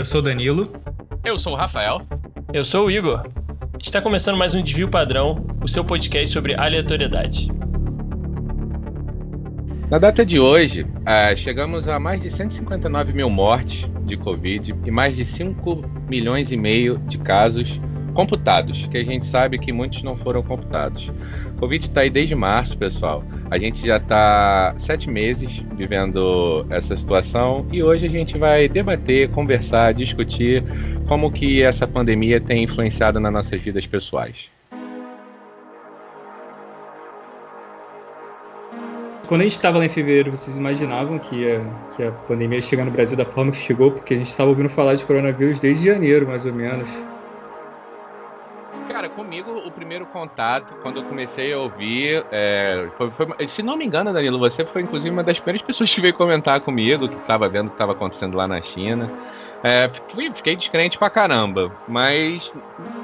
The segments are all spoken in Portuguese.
Eu sou Danilo. Eu sou o Rafael. Eu sou o Igor. Está começando mais um Desvio Padrão, o seu podcast sobre aleatoriedade. Na data de hoje, uh, chegamos a mais de 159 mil mortes de Covid e mais de 5 milhões e meio de casos computados, que a gente sabe que muitos não foram computados. O Covid está aí desde março, pessoal. A gente já está sete meses vivendo essa situação e hoje a gente vai debater, conversar, discutir como que essa pandemia tem influenciado nas nossas vidas pessoais. Quando a gente estava lá em fevereiro, vocês imaginavam que, ia, que a pandemia ia chegar no Brasil da forma que chegou? Porque a gente estava ouvindo falar de coronavírus desde janeiro, mais ou menos. Cara, comigo o primeiro contato, quando eu comecei a ouvir, é, foi, foi, se não me engano, Danilo, você foi inclusive uma das primeiras pessoas que veio comentar comigo, que estava vendo o que estava acontecendo lá na China. É, fiquei descrente pra caramba, mas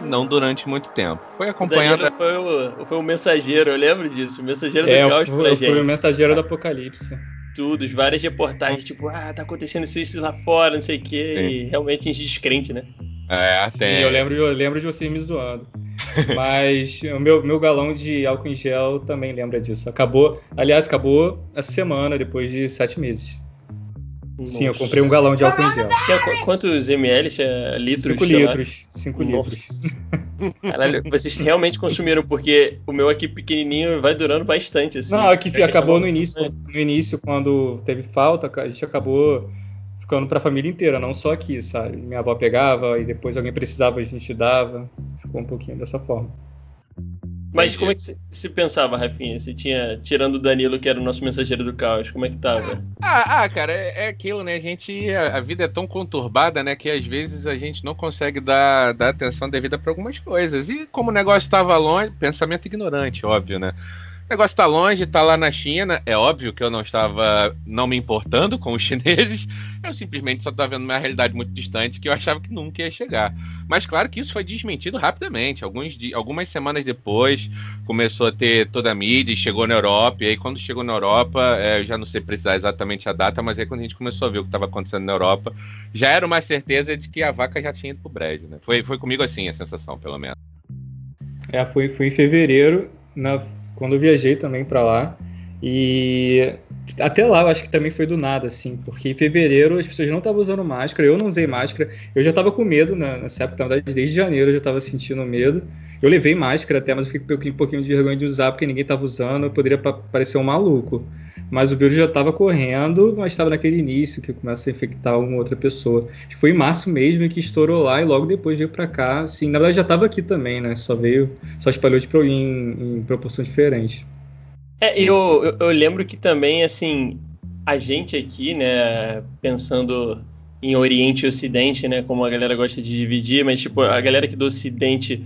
não durante muito tempo. Foi acompanhando. O foi o, foi o mensageiro, eu lembro disso. O mensageiro é, do caos pra gente. Foi o mensageiro do apocalipse. Tudo, várias reportagens, tipo, ah, tá acontecendo isso, isso lá fora, não sei o quê. Sim. E realmente a gente descrente, né? É, Sim, eu lembro, eu lembro de você me zoando. Mas o meu, meu galão de álcool em gel também lembra disso. Acabou, aliás, acabou essa semana, depois de sete meses. Sim, eu comprei um galão de álcool em gel. Tinha quantos ml? Tinha litros? Cinco litros. Cinco litros. Caralho, vocês realmente consumiram, porque o meu aqui pequenininho vai durando bastante. Assim. Não, aqui acabou no início, no início, quando teve falta, a gente acabou ficando para a família inteira, não só aqui, sabe? Minha avó pegava e depois alguém precisava, a gente dava. Ficou um pouquinho dessa forma. Mas como é que se, pensava, Rafinha? Se tinha, tirando o Danilo, que era o nosso mensageiro do caos, como é que tava? Ah, ah cara, é, é, aquilo, né? A gente. A, a, vida é tão conturbada, né? Que às vezes a gente não consegue dar, dar atenção devida para algumas coisas. E como o negócio estava longe, pensamento ignorante, óbvio, né? O negócio está longe, está lá na China. É óbvio que eu não estava não me importando com os chineses. Eu simplesmente só estava vendo uma realidade muito distante que eu achava que nunca ia chegar. Mas claro que isso foi desmentido rapidamente. Alguns, algumas semanas depois começou a ter toda a mídia e chegou na Europa. E aí quando chegou na Europa, é, eu já não sei precisar exatamente a data, mas aí quando a gente começou a ver o que estava acontecendo na Europa, já era uma certeza de que a vaca já tinha ido pro brejo. Né? Foi, foi comigo assim a sensação, pelo menos. É, foi, foi em fevereiro, na quando eu viajei também para lá. E até lá eu acho que também foi do nada, assim, porque em fevereiro as pessoas não estavam usando máscara, eu não usei máscara, eu já estava com medo né, nessa época, na verdade, desde janeiro eu já estava sentindo medo. Eu levei máscara até, mas eu fiquei um pouquinho de vergonha de usar porque ninguém estava usando, eu poderia parecer um maluco. Mas o vírus já estava correndo, mas estava naquele início que começa a infectar uma outra pessoa. Acho que foi em março mesmo que estourou lá e logo depois veio para cá. Assim, na verdade já estava aqui também, né? Só veio, só espalhou de, em, em proporção diferente. É, eu, eu, eu lembro que também, assim, a gente aqui, né, pensando em Oriente e Ocidente, né, como a galera gosta de dividir, mas tipo, a galera aqui do Ocidente,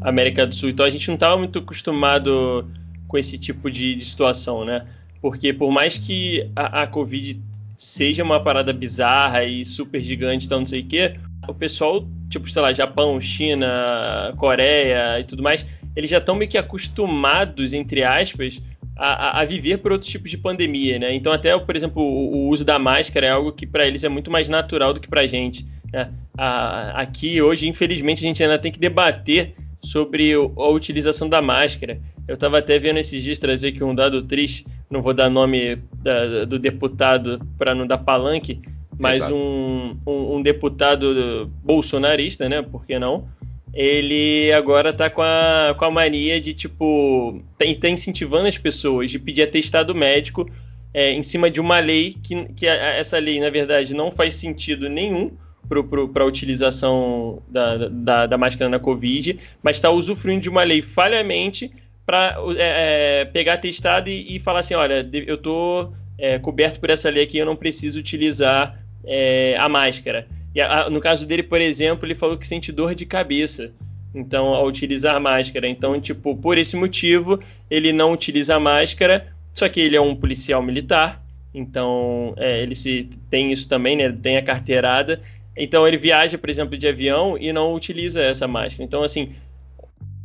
América do Sul, então a gente não estava muito acostumado com esse tipo de, de situação, né? Porque por mais que a, a Covid seja uma parada bizarra e super gigante, então não sei o quê, o pessoal, tipo, sei lá, Japão, China, Coreia e tudo mais, eles já estão meio que acostumados, entre aspas, a, a, viver por outros tipos de pandemia, né? Então, até, por exemplo, o, o uso da máscara é algo que para eles é muito mais natural do que para a gente. Né? A, aqui, hoje, infelizmente, a gente ainda tem que debater sobre a utilização da máscara. Eu estava até vendo esses dias trazer aqui um dado triste, não vou dar nome da, do deputado para não dar palanque, mas um, um, um, deputado bolsonarista, né? Por que não? Ele agora está com a, com a mania de, tipo, tá, tá incentivando as pessoas de pedir atestado médico é, em cima de uma lei que, que essa lei, na verdade, não faz sentido nenhum para a utilização da, da, da, máscara na Covid, mas está usufruindo de uma lei falhamente para é, é, pegar testado e, e, falar assim, olha, eu estou é, coberto por essa lei aqui, eu não preciso utilizar é, a máscara. E a, no caso dele, por exemplo, ele falou que sente dor de cabeça. Então, ao utilizar máscara. Então, tipo, por esse motivo, ele não utiliza máscara, só que ele é um policial militar, então é, ele se tem isso também, né? Tem a carteirada. Então ele viaja, por exemplo, de avião e não utiliza essa máscara. Então, assim,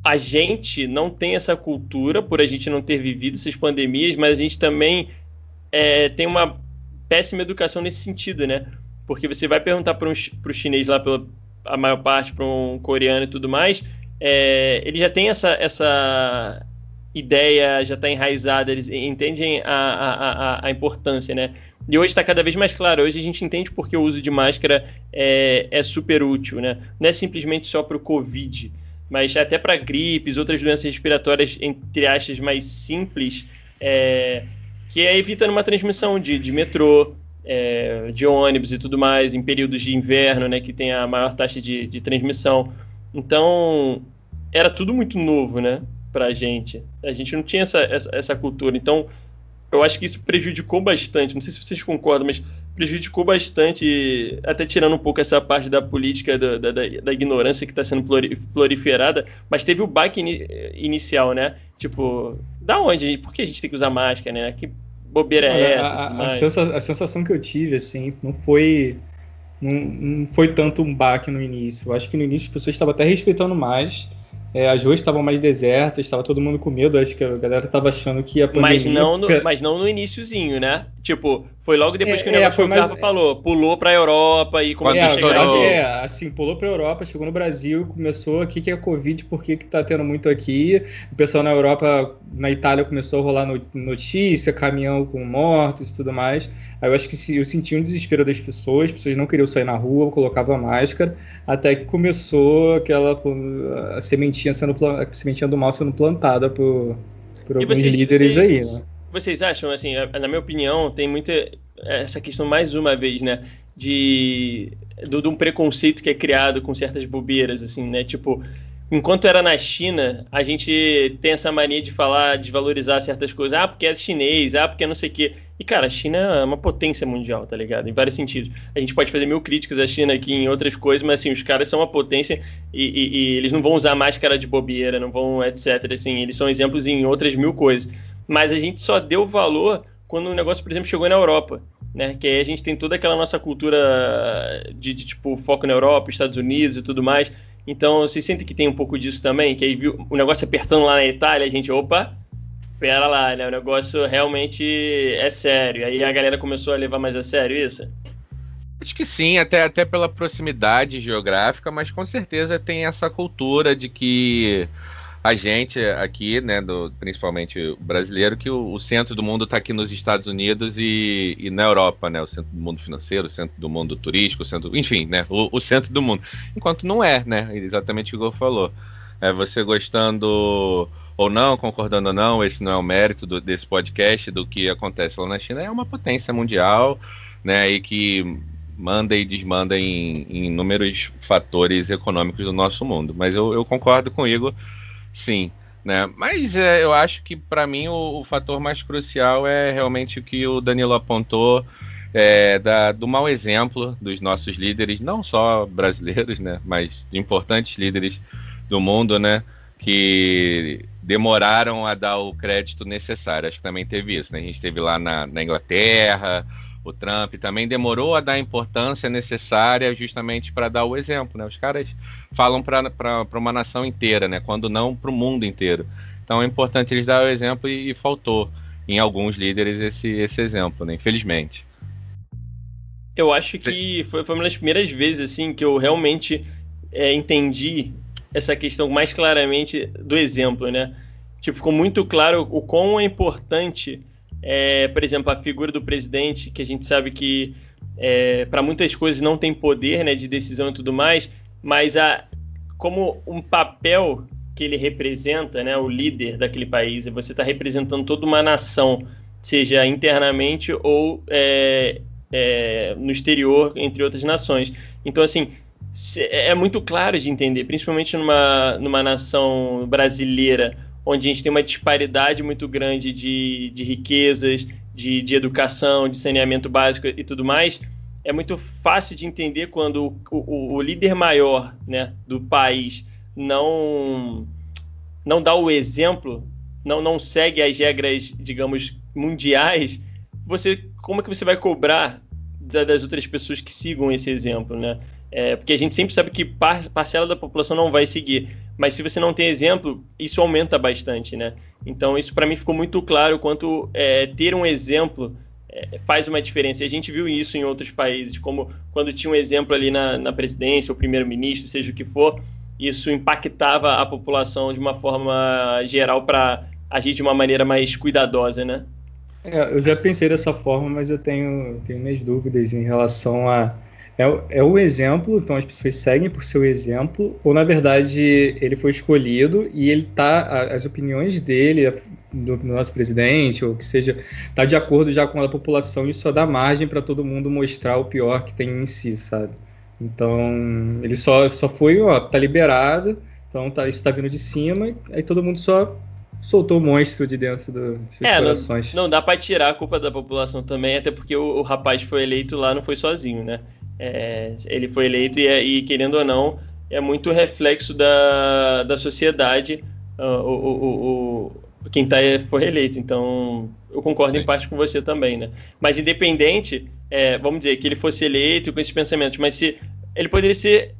a gente não tem essa cultura por a gente não ter vivido essas pandemias, mas a gente também é, tem uma péssima educação nesse sentido, né? Porque você vai perguntar para o chinês lá, pela a maior parte, para um coreano e tudo mais, é, ele já tem essa, essa ideia, já está enraizada, eles entendem a, a, a, a importância, né? E hoje está cada vez mais claro. Hoje a gente entende porque o uso de máscara é, é super útil, né? Não é simplesmente só para o Covid, mas até para gripes, outras doenças respiratórias, entre aspas, mais simples, é, que é evitando uma transmissão de, de metrô, é, de ônibus e tudo mais, em períodos de inverno, né, que tem a maior taxa de, de transmissão. Então, era tudo muito novo, né, para a gente. A gente não tinha essa, essa, essa cultura. Então, eu acho que isso prejudicou bastante. Não sei se vocês concordam, mas prejudicou bastante, até tirando um pouco essa parte da política da, da, da ignorância que está sendo proliferada, mas teve o baque in, inicial, né? Tipo, da onde? Por que a gente tem que usar máscara, né? Que bobeira é essa? A, a, sensa, a sensação que eu tive, assim, não foi. Não, não foi tanto um baque no início. Eu acho que no início as pessoas estavam até respeitando mais é, as ruas estavam mais desertas, estava todo mundo com medo. Acho que a galera estava achando que a pandemia. Mas não no, mas não no iníciozinho, né? Tipo, foi logo depois é, que o é, negócio é, mais... falou. Pulou para a Europa e começou é, a chegar. É, assim, pulou para a Europa, chegou no Brasil, começou aqui que é Covid, por que está tendo muito aqui? O pessoal na Europa, na Itália, começou a rolar notícia, caminhão com mortos e tudo mais. Aí eu acho que eu senti um desespero das pessoas, as pessoas não queriam sair na rua, colocava máscara, até que começou aquela a sementinha sendo a sementinha do mal sendo plantada por, por alguns vocês, líderes vocês, aí, né? Vocês acham, assim, na minha opinião, tem muita essa questão mais uma vez, né, de do, de um preconceito que é criado com certas bobeiras, assim, né, tipo enquanto era na China, a gente tem essa mania de falar, de valorizar certas coisas. Ah, porque é chinês, ah, porque é não sei o quê. E, cara, a China é uma potência mundial, tá ligado? Em vários sentidos. A gente pode fazer mil críticas à China aqui em outras coisas, mas, assim, os caras são uma potência e, e, e eles não vão usar máscara de bobeira, não vão, etc. Assim, eles são exemplos em outras mil coisas. Mas a gente só deu valor quando o negócio, por exemplo, chegou na Europa. Né? Que aí a gente tem toda aquela nossa cultura de, de tipo foco na Europa, Estados Unidos e tudo mais. Então, vocês sentem que tem um pouco disso também? Que aí viu o negócio apertando lá na Itália, a gente, opa, pera lá, né? O negócio realmente é sério. Aí a galera começou a levar mais a sério isso? Acho que sim, até, até pela proximidade geográfica, mas com certeza tem essa cultura de que a gente aqui, né, do, principalmente brasileiro, que o, o centro do mundo está aqui nos Estados Unidos e, e, na Europa, né, o centro do mundo financeiro, o centro do mundo turístico, o centro, enfim, né, o, o centro do mundo. Enquanto não é, né, exatamente o que o falou. É você gostando ou não, concordando ou não, esse não é o mérito do, desse podcast, do que acontece lá na China, é uma potência mundial, né, e que manda e desmanda em, em inúmeros fatores econômicos do nosso mundo. Mas eu, eu concordo com o Igor, sim. Né? Mas é, eu acho que para mim o, o, fator mais crucial é realmente o que o Danilo apontou é, da, do mau exemplo dos nossos líderes, não só brasileiros, né, mas de importantes líderes do mundo, né, que demoraram a dar o crédito necessário. Acho que também teve isso. Né? A gente teve lá na, na Inglaterra, o Trump também demorou a dar a importância necessária justamente para dar o exemplo. Né? Os caras falam para uma nação inteira, né? quando não para o mundo inteiro. Então é importante eles dar o exemplo e, e faltou em alguns líderes esse, esse exemplo, né? infelizmente. Eu acho que foi, foi uma das primeiras vezes assim que eu realmente é, entendi essa questão mais claramente do exemplo, né? Tipo, ficou muito claro o quão é importante, é, por exemplo, a figura do presidente, que a gente sabe que é, para muitas coisas não tem poder né, de decisão e tudo mais, mas a, como um papel que ele representa, né, o líder daquele país, você está representando toda uma nação, seja internamente ou é, é, no exterior, entre outras nações. Então, assim, é muito claro de entender, principalmente numa, numa nação brasileira, onde a gente tem uma disparidade muito grande de, de riquezas, de, de educação, de saneamento básico e tudo mais. É muito fácil de entender quando o, o, o líder maior né, do país não, não dá o exemplo, não, não segue as regras, digamos, mundiais. Você, como é que você vai cobrar das outras pessoas que sigam esse exemplo, né? É, porque a gente sempre sabe que par parcela da população não vai seguir. Mas se você não tem exemplo, isso aumenta bastante, né? Então, isso para mim ficou muito claro quanto é, ter um exemplo é, faz uma diferença. E a gente viu isso em outros países, como quando tinha um exemplo ali na, na presidência, o primeiro-ministro, seja o que for, isso impactava a população de uma forma geral para agir de uma maneira mais cuidadosa, né? É, eu já pensei dessa forma, mas eu tenho, tenho minhas dúvidas em relação a. É, é o exemplo, então as pessoas seguem por seu exemplo, ou na verdade ele foi escolhido e ele tá. As opiniões dele, do, do nosso presidente, ou que seja, tá de acordo já com a população e só dá margem para todo mundo mostrar o pior que tem em si, sabe? Então, ele só, só foi, ó, tá liberado, então tá, isso tá vindo de cima, aí todo mundo só soltou o monstro de dentro do, dos é, corações. Não, não dá para tirar a culpa da população também, até porque o, o rapaz foi eleito lá não foi sozinho, né? É, ele foi eleito e, e, querendo ou não, é muito reflexo da, da sociedade uh, o, o, o, quem tá, foi eleito. Então, eu concordo em parte com você também, né? Mas independente, é, vamos dizer, que ele fosse eleito com esses pensamentos, mas se ele poderia ser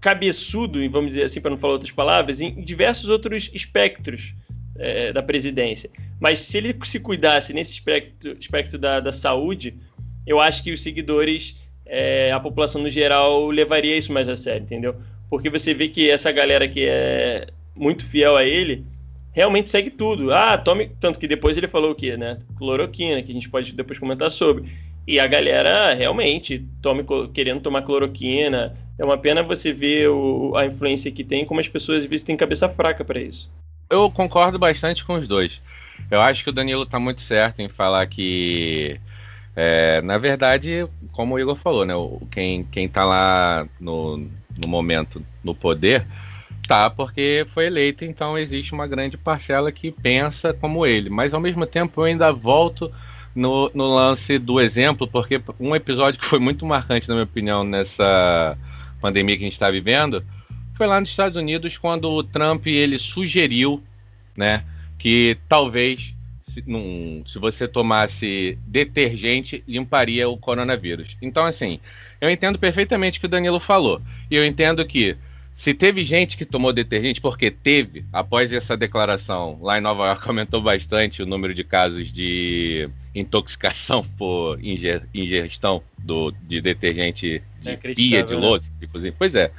cabeçudo, vamos dizer assim, para não falar outras palavras, em diversos outros espectros é, da presidência. Mas se ele se cuidasse nesse espectro, espectro da, da saúde, eu acho que os seguidores, é, a população no geral, levaria isso mais a sério, entendeu? Porque você vê que essa galera que é muito fiel a ele, realmente segue tudo. Ah, tome. Tanto que depois ele falou o quê, né? Cloroquina, que a gente pode depois comentar sobre. E a galera realmente tome, querendo tomar cloroquina. É uma pena você ver o, a influência que tem, como as pessoas às vezes têm cabeça fraca para isso. Eu concordo bastante com os dois. Eu acho que o Danilo está muito certo em falar que, é, na verdade, como o Igor falou, né, quem, quem tá lá no, no momento no poder tá porque foi eleito, então existe uma grande parcela que pensa como ele. Mas ao mesmo tempo eu ainda volto no, no lance do exemplo, porque um episódio que foi muito marcante, na minha opinião, nessa pandemia que a gente está vivendo, foi lá nos Estados Unidos quando o Trump ele sugeriu, né, que talvez se, num, se você tomasse detergente limparia o coronavírus. Então assim, eu entendo perfeitamente o que o Danilo falou e eu entendo que se teve gente que tomou detergente, porque teve, após essa declaração, lá em Nova York aumentou bastante o número de casos de intoxicação por ingestão do, de detergente de pia, de né? louça, inclusive. Pois é,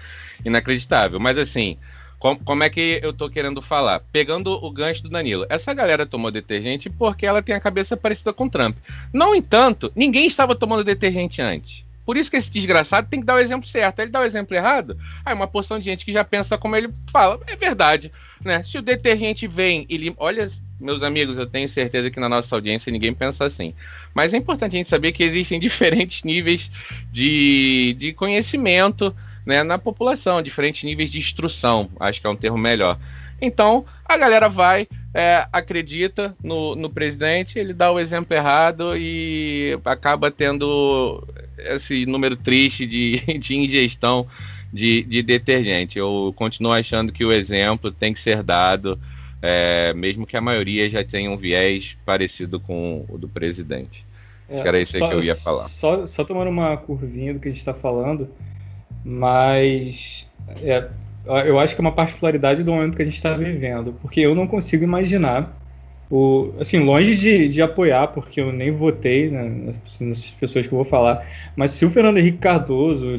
inacreditável. Mas assim, com, como é que eu tô querendo falar? Pegando o gancho do Danilo, essa galera tomou detergente porque ela tem a cabeça parecida com Trump. No entanto, ninguém estava tomando detergente antes. Por isso que esse desgraçado tem que dar o exemplo certo. Ele dá o exemplo errado, aí uma porção de gente que já pensa como ele fala. É verdade, né? Se o detergente vem e limpa... Olha, meus amigos, eu tenho certeza que na nossa audiência ninguém pensa assim. Mas é importante a gente saber que existem diferentes níveis de, de conhecimento né, na população, diferentes níveis de instrução, acho que é um termo melhor. Então, a galera vai, é, acredita no, no presidente, ele dá o exemplo errado e acaba tendo esse número triste de, de ingestão de, de detergente. Eu continuo achando que o exemplo tem que ser dado, é, mesmo que a maioria já tenha um viés parecido com o do presidente. É, era isso só, que eu ia falar. Só, só tomando uma curvinha do que a gente está falando, mas é, eu acho que é uma particularidade do momento que a gente está vivendo, porque eu não consigo imaginar o, assim, longe de, de apoiar, porque eu nem votei né, nas, pessoas que eu vou falar, mas se o Fernando Henrique Cardoso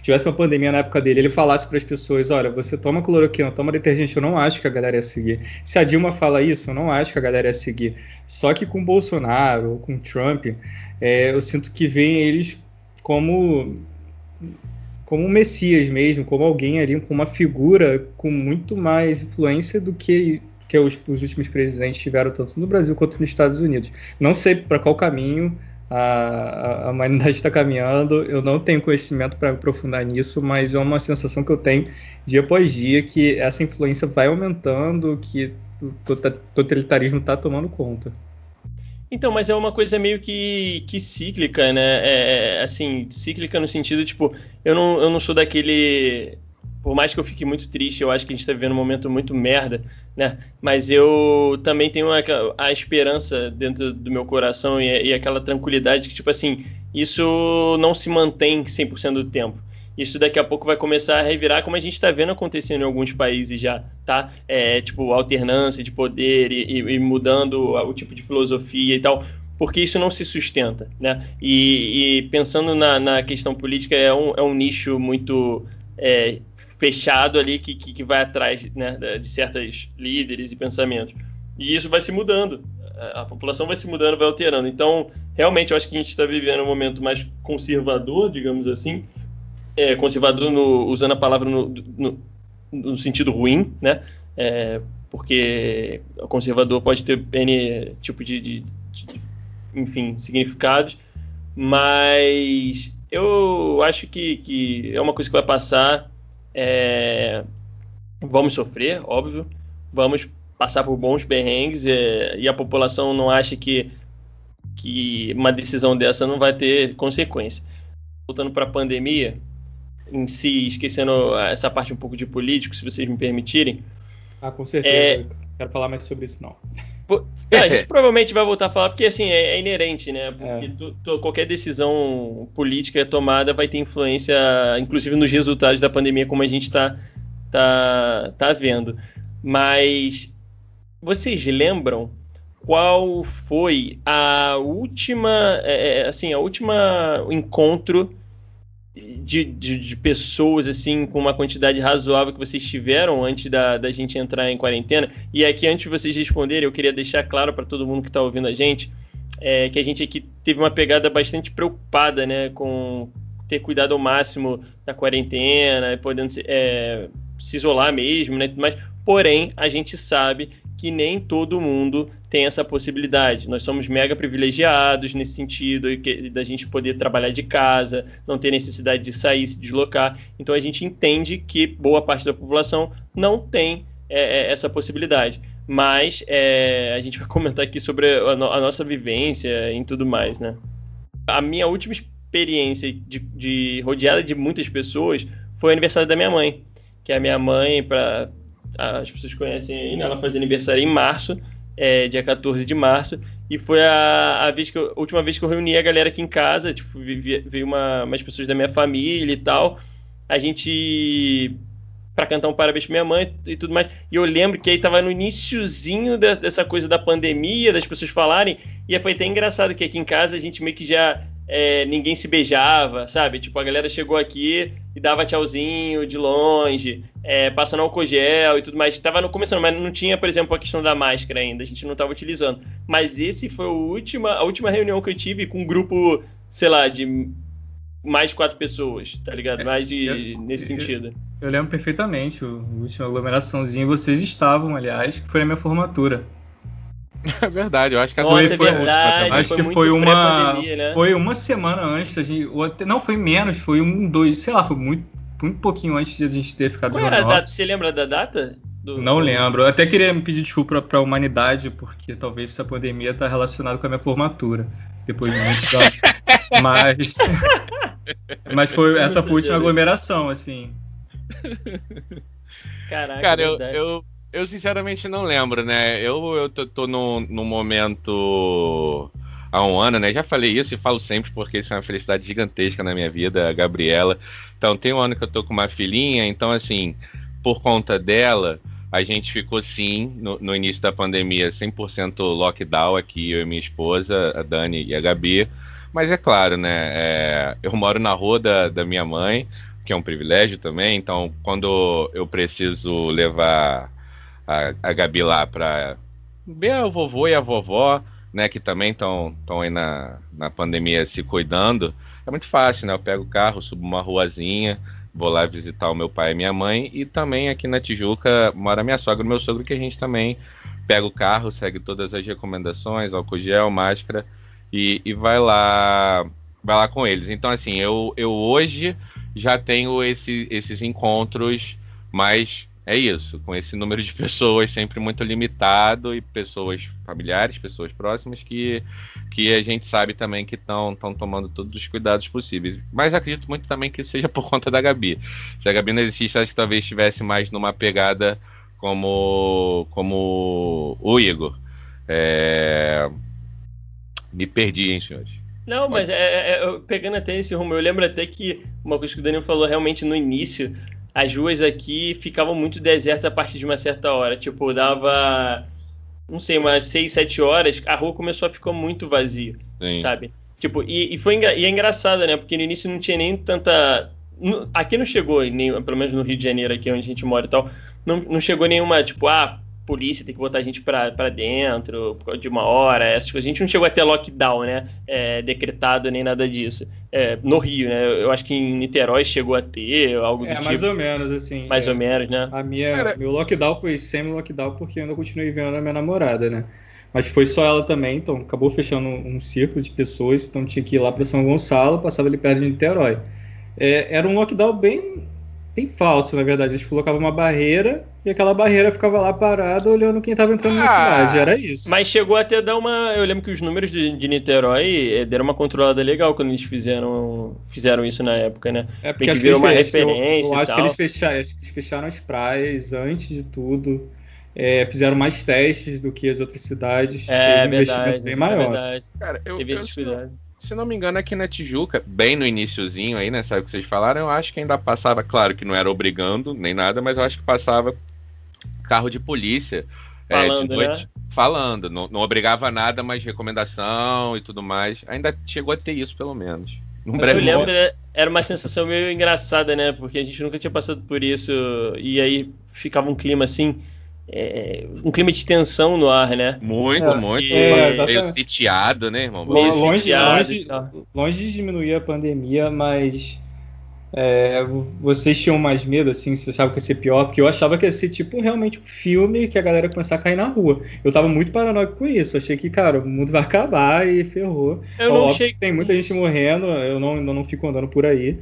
tivesse uma pandemia na época dele, ele falasse para as pessoas, olha, você toma cloroquina, toma detergente, eu não acho que a galera ia seguir. Se a Dilma fala isso, eu não acho que a galera ia seguir. Só que com Bolsonaro com Trump, é, eu sinto que veem eles como como um messias mesmo, como alguém ali, com uma figura com muito mais influência do que que os, os últimos presidentes tiveram tanto no Brasil quanto nos Estados Unidos. Não sei para qual caminho a, a, humanidade está caminhando, eu não tenho conhecimento para aprofundar nisso, mas é uma sensação que eu tenho dia após dia que essa influência vai aumentando, que o tota, totalitarismo está tomando conta. Então, mas é uma coisa meio que, que cíclica, né? É, é, assim, cíclica no sentido, tipo, eu não, eu não sou daquele. Por mais que eu fique muito triste, eu acho que a gente está vivendo um momento muito merda, né? Mas eu também tenho a, a esperança dentro do meu coração e, e aquela tranquilidade que, tipo assim, isso não se mantém 100% do tempo isso daqui a pouco vai começar a revirar, como a gente está vendo acontecendo em alguns países já, tá? É, tipo, alternância de poder e, e, mudando o tipo de filosofia e tal. porque isso não se sustenta, né? E, e pensando na, na, questão política, é um, é um nicho muito é, fechado ali que, que, que, vai atrás né, de certos líderes e pensamentos. E isso vai se mudando, a, a população vai se mudando, vai alterando. Então, realmente, eu acho que a gente está vivendo um momento mais conservador, digamos assim, é, conservador no, usando a palavra no, no, no sentido ruim, né? É, porque o conservador pode ter N tipo de, de, de enfim, significados, mas eu acho que, que é uma coisa que vai passar. É... Vamos sofrer, óbvio, vamos passar por bons berrengues é... e a população não acha que, que uma decisão dessa não vai ter consequência. Voltando para a pandemia em si, esquecendo essa parte um pouco de político, se vocês me permitirem. Ah, com certeza. É... Quero falar mais sobre isso, não. É, a gente provavelmente vai voltar a falar, porque assim, é, é inerente, né? Porque é. tu, tu, qualquer decisão política tomada vai ter influência, inclusive nos resultados da pandemia, como a gente está tá, tá vendo. Mas vocês lembram qual foi a última, é, é assim, a última encontro de, de, de, pessoas assim com uma quantidade razoável que vocês tiveram antes da, da gente entrar em quarentena. E aqui, antes de vocês responderem, eu queria deixar claro para todo mundo que está ouvindo a gente é, que a gente aqui teve uma pegada bastante preocupada né, com ter cuidado ao máximo da quarentena, podendo é, se isolar mesmo, né? Mas, porém, a gente sabe que nem todo mundo tem essa possibilidade. Nós somos mega privilegiados nesse sentido, da gente poder trabalhar de casa, não ter necessidade de sair, se deslocar. Então a gente entende que boa parte da população não tem é, é essa possibilidade. Mas é, a gente vai comentar aqui sobre a, no a, nossa vivência e tudo mais, né? A minha última experiência de, de rodeada de muitas pessoas foi o aniversário da minha mãe. Que a minha mãe, para as pessoas conhecem ela faz aniversário em março, é, dia 14 de março, e foi a, a, vez que eu, a última vez que eu reuni a galera aqui em casa, tipo, veio uma, umas pessoas da minha família e tal, a gente para cantar um parabéns pra minha mãe e tudo mais. E eu lembro que aí tava no iníciozinho dessa coisa da pandemia, das pessoas falarem, e foi até engraçado que aqui em casa a gente meio que já é, ninguém se beijava, sabe? Tipo, a galera chegou aqui e dava tchauzinho de longe, é, passando álcool gel e tudo mais. Tava no começando, mas não tinha, por exemplo, a questão da máscara ainda, a gente não estava utilizando. Mas esse foi a última, a última reunião que eu tive com um grupo, sei lá, de mais de quatro pessoas, tá ligado? Mais de, eu, nesse eu, sentido. Eu, lembro perfeitamente, a última aglomeraçãozinha, vocês estavam, aliás, que foi a minha formatura. É verdade, eu acho que Nossa, foi, é verdade, acho que foi uma né? foi uma semana antes a gente, até, não foi menos, foi um dois, sei lá, foi muito muito pouquinho antes de a gente ter ficado Qual era a data? Você lembra da data? Do... Não lembro. Eu até queria me pedir desculpa para a humanidade, porque talvez essa pandemia está relacionada com a minha formatura, depois de muitos anos. mas, mas foi essa foi a última aglomeração, assim. Caraca, Cara, eu, eu, eu sinceramente não lembro, né? Eu, eu tô, tô num, num momento há um ano, né? Já falei isso e falo sempre porque isso é uma felicidade gigantesca na minha vida, a Gabriela. Então, tem um ano que eu tô com uma filhinha, então, assim, por conta dela, a gente ficou sim, no, no início da pandemia, 100% lockdown aqui, eu e minha esposa, a Dani e a Gabi. Mas é claro, né? É, eu moro na rua da, da minha mãe, que é um privilégio também, então, quando eu preciso levar a, a Gabi lá para ver o vovô e a vovó, né, que também estão aí na, na pandemia se cuidando, é muito fácil, né? Eu pego o carro, subo uma ruazinha, vou lá visitar o meu pai e minha mãe, e também aqui na Tijuca mora minha sogra e meu sogro, que a gente também pega o carro, segue todas as recomendações, álcool gel, máscara, e, e vai lá vai lá com eles. Então, assim, eu, eu hoje já tenho esse, esses encontros mais é isso, com esse número de pessoas sempre muito limitado e pessoas familiares, pessoas próximas que, que a gente sabe também que estão tomando todos os cuidados possíveis. Mas acredito muito também que seja por conta da Gabi. Se a Gabi não existisse, acho que talvez estivesse mais numa pegada como, como o Igor. É... Me perdi, hein, senhores. Não, mas é, é, é pegando até esse rumo, eu lembro até que uma coisa que o Daniel falou realmente no início as ruas aqui ficavam muito desertas a partir de uma certa hora. Tipo, dava não sei, umas 6, 7 horas, a rua começou a ficar muito vazia, Sim. sabe? Tipo, e, e foi e é engraçado, né? Porque no início não tinha nem tanta. Aqui não chegou, nem, pelo menos no Rio de Janeiro, aqui onde a gente mora e tal, não, não chegou nenhuma, tipo, ah, polícia tem que botar a gente para dentro de uma hora, essas coisas. A gente não chegou até lockdown, né? É, decretado nem nada disso. É, no Rio, né? Eu acho que em Niterói chegou a ter algo do é, tipo. mais ou menos, assim. Mais é, ou menos, né? A minha, Cara... Meu lockdown foi semi-lockdown porque eu ainda continuei vendo a minha namorada, né? Mas foi só ela também, então acabou fechando um, um círculo de pessoas, então tinha que ir lá para São Gonçalo, passava ali perto de Niterói. É, era um lockdown bem bem falso, na verdade. A gente colocava uma barreira e aquela barreira ficava lá parada olhando quem estava entrando ah, na cidade. Era isso. Mas chegou até a dar uma. Eu lembro que os números de, de Niterói eh, deram uma controlada legal quando eles fizeram, fizeram isso na época, né? É porque acho que virou uma referência. Eu, eu acho, que eles fecharam, acho que eles fecharam as praias antes de tudo. É, fizeram mais testes do que as outras cidades. É, um verdade, bem maior. É verdade. Cara, eu, Teve eu, esse cuidado se não me engano, aqui na Tijuca, bem no iníciozinho aí, né? Sabe o que vocês falaram? Eu acho que ainda passava, claro que não era obrigando nem nada, mas eu acho que passava carro de polícia. Falando, é, de noite, né? Falando, não, não, obrigava nada, mas recomendação e tudo mais. Ainda chegou a ter isso, pelo menos. Um eu lembro, né, era uma sensação meio engraçada, né? Porque a gente nunca tinha passado por isso. E aí ficava um clima assim é, um clima de tensão no ar, né? Muito, é, muito. É, meio sitiado, né, irmão? Meio longe, sitiado longe, longe de diminuir a pandemia, mas é, vocês tinham mais medo, assim, você achava que ia ser pior? Porque eu achava que ia ser tipo realmente um filme que a galera ia começar a cair na rua. Eu tava muito paranoico com isso. achei que, cara, o mundo vai acabar e ferrou. Eu não achei... Tem muita gente morrendo, eu não, eu não fico andando por aí.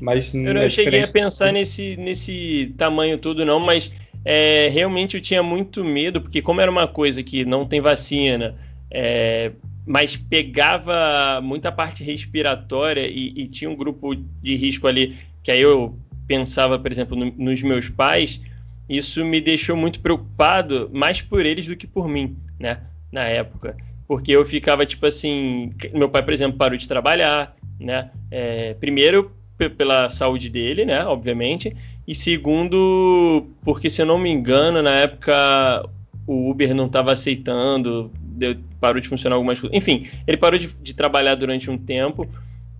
Mas eu não é cheguei a pensar nesse, nesse tamanho todo, não, mas é, realmente eu tinha muito medo, porque como era uma coisa que não tem vacina, é, mas pegava muita parte respiratória e, e, tinha um grupo de risco ali, que aí eu pensava, por exemplo, no, nos meus pais, isso me deixou muito preocupado, mais por eles do que por mim, né, na época. Porque eu ficava tipo assim, meu pai, por exemplo, parou de trabalhar, né, é, primeiro pela saúde dele, né, obviamente, e segundo, porque se eu não me engano, na época o Uber não estava aceitando, deu, parou de funcionar algumas coisas. Enfim, ele parou de, de, trabalhar durante um tempo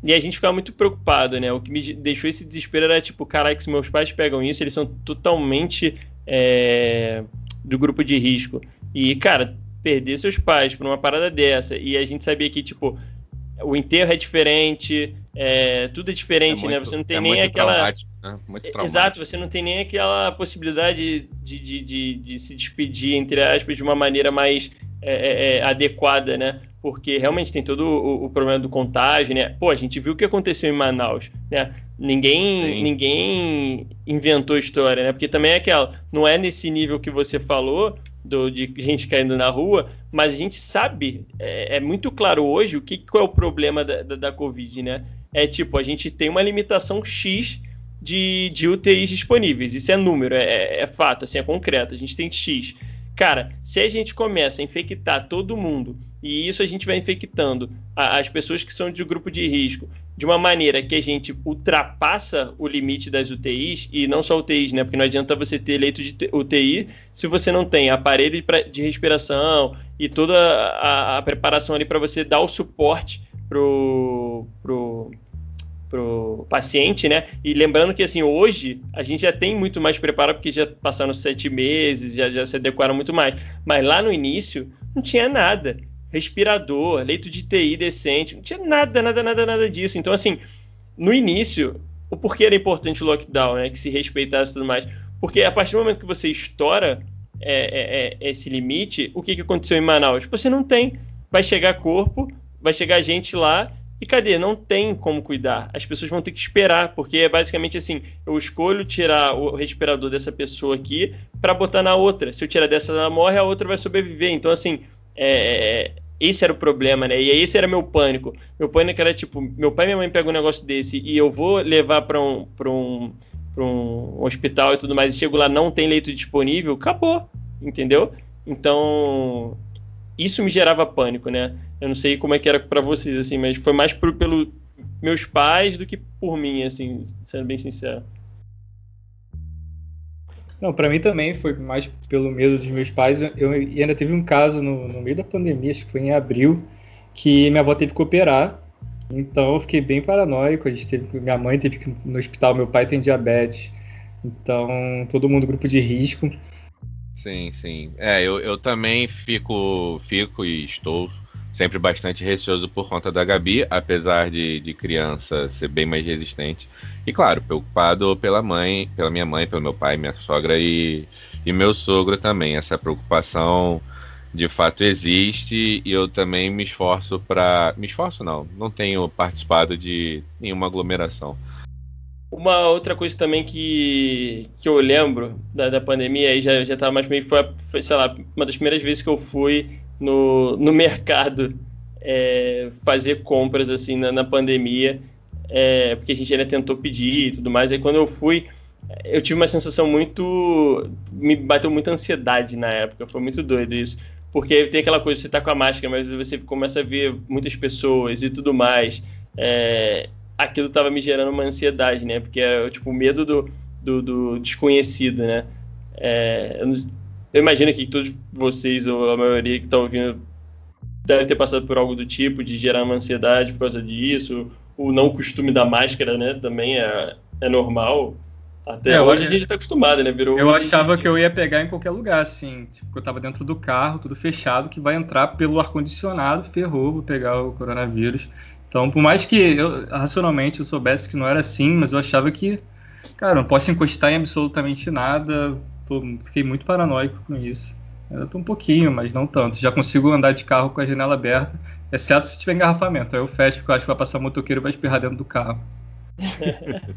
e a gente ficava muito preocupado, né? O que me deixou esse desespero era tipo, caralho, se meus pais pegam isso, eles são totalmente é, do grupo de risco. E, cara, perder seus pais por uma parada dessa e a gente sabia que, tipo, o enterro é diferente, é, tudo é diferente, é né? muito, né? Você não tem é nem aquela. Né? Exato, você não tem nem aquela possibilidade de, de, de, de, se despedir, entre aspas, de uma maneira mais é, é, é adequada, né? Porque realmente tem todo o, o, problema do contágio, né? Pô, a gente viu o que aconteceu em Manaus, né? Ninguém, ninguém inventou história, né? Porque também é aquela, não é nesse nível que você falou, do, de gente caindo na rua, mas a gente sabe, é, é muito claro hoje o que, qual é o problema da, da, da, Covid, né? É tipo, a gente tem uma limitação X de, de UTIs disponíveis, isso é número, é, é, é fato, assim, é concreto, a gente tem X. Cara, se a gente começa a infectar todo mundo, e isso a gente vai infectando as pessoas que são de grupo de risco, de uma maneira que a gente ultrapassa o limite das UTIs, e não só UTIs, né? Porque não adianta você ter leito de UTI se você não tem aparelho de respiração e toda a, a preparação ali para você dar o suporte pro, pro, pro paciente, né? E lembrando que assim, hoje a gente já tem muito mais preparado, porque já passaram sete meses, já, já se adequaram muito mais. Mas lá no início não tinha nada respirador, leito de TI decente, não tinha nada, nada, nada, nada disso. Então, assim, no início, o porquê era importante o lockdown, né? Que se respeitasse tudo mais. Porque a partir do momento que você estoura é, é, é, esse limite, o que, que aconteceu em Manaus? Você não tem. Vai chegar corpo, vai chegar gente lá e cadê? Não tem como cuidar. As pessoas vão ter que esperar, porque é basicamente assim: eu escolho tirar o respirador dessa pessoa aqui para botar na outra. Se eu tirar dessa, ela morre, a outra vai sobreviver. Então, assim, é, esse era o problema, né? E esse era meu pânico. Meu pânico era tipo, meu pai e minha mãe pegam um negócio desse e eu vou levar para um, um, um hospital e tudo mais, e chego lá, não tem leito disponível, acabou, entendeu? Então, isso me gerava pânico, né? Eu não sei como é que era para vocês, assim, mas foi mais por, pelo meus pais do que por mim, assim, sendo bem sincero. Não, para mim também foi mais pelo medo dos meus pais. Eu ainda teve um caso no, no meio da pandemia, acho que foi em abril, que minha avó teve que operar. Então eu fiquei bem paranoico. A gente teve, minha mãe teve que ir no hospital, meu pai tem diabetes. Então, todo mundo grupo de risco. Sim, sim. É, eu, eu também fico, fico e estou sempre bastante receoso por conta da Gabi, apesar de, de criança ser bem mais resistente. E claro, preocupado pela mãe, pela minha mãe, pelo meu pai, minha sogra e, e meu sogro também. Essa preocupação de fato existe e eu também me esforço para. Me esforço não, não tenho participado de nenhuma aglomeração. Uma outra coisa também que, que eu lembro da, da pandemia, aí já, já tava mais meio. Foi, foi, sei lá, uma das primeiras vezes que eu fui no, no mercado é, fazer compras assim na, na pandemia, é, porque a gente ainda tentou pedir e tudo mais. Aí quando eu fui, eu tive uma sensação muito. Me bateu muita ansiedade na época, foi muito doido isso. Porque tem aquela coisa, você tá com a máscara, mas você começa a ver muitas pessoas e tudo mais. É, aquilo tava me gerando uma ansiedade, né? Porque é tipo o medo do, do, do desconhecido, né? É, eu, eu, imagino que todos vocês, ou a maioria que está ouvindo, deve ter passado por algo do tipo, de gerar uma ansiedade por causa disso. O não costume da máscara, né? Também é, é normal. Até é, hoje a gente tá acostumado, né? Virou eu achava que eu ia pegar em qualquer lugar, assim. Tipo, eu tava dentro do carro, tudo fechado, que vai entrar pelo ar-condicionado, ferrou, vou pegar o coronavírus. Então, por mais que eu, racionalmente, eu soubesse que não era assim, mas eu achava que, cara, não posso encostar em absolutamente nada. Tô, fiquei muito paranoico com isso. Eu tô um pouquinho, mas não tanto. Já consigo andar de carro com a janela aberta, exceto se tiver engarrafamento. Aí eu fecho, porque eu acho que vai passar motoqueiro e vai espirrar dentro do carro.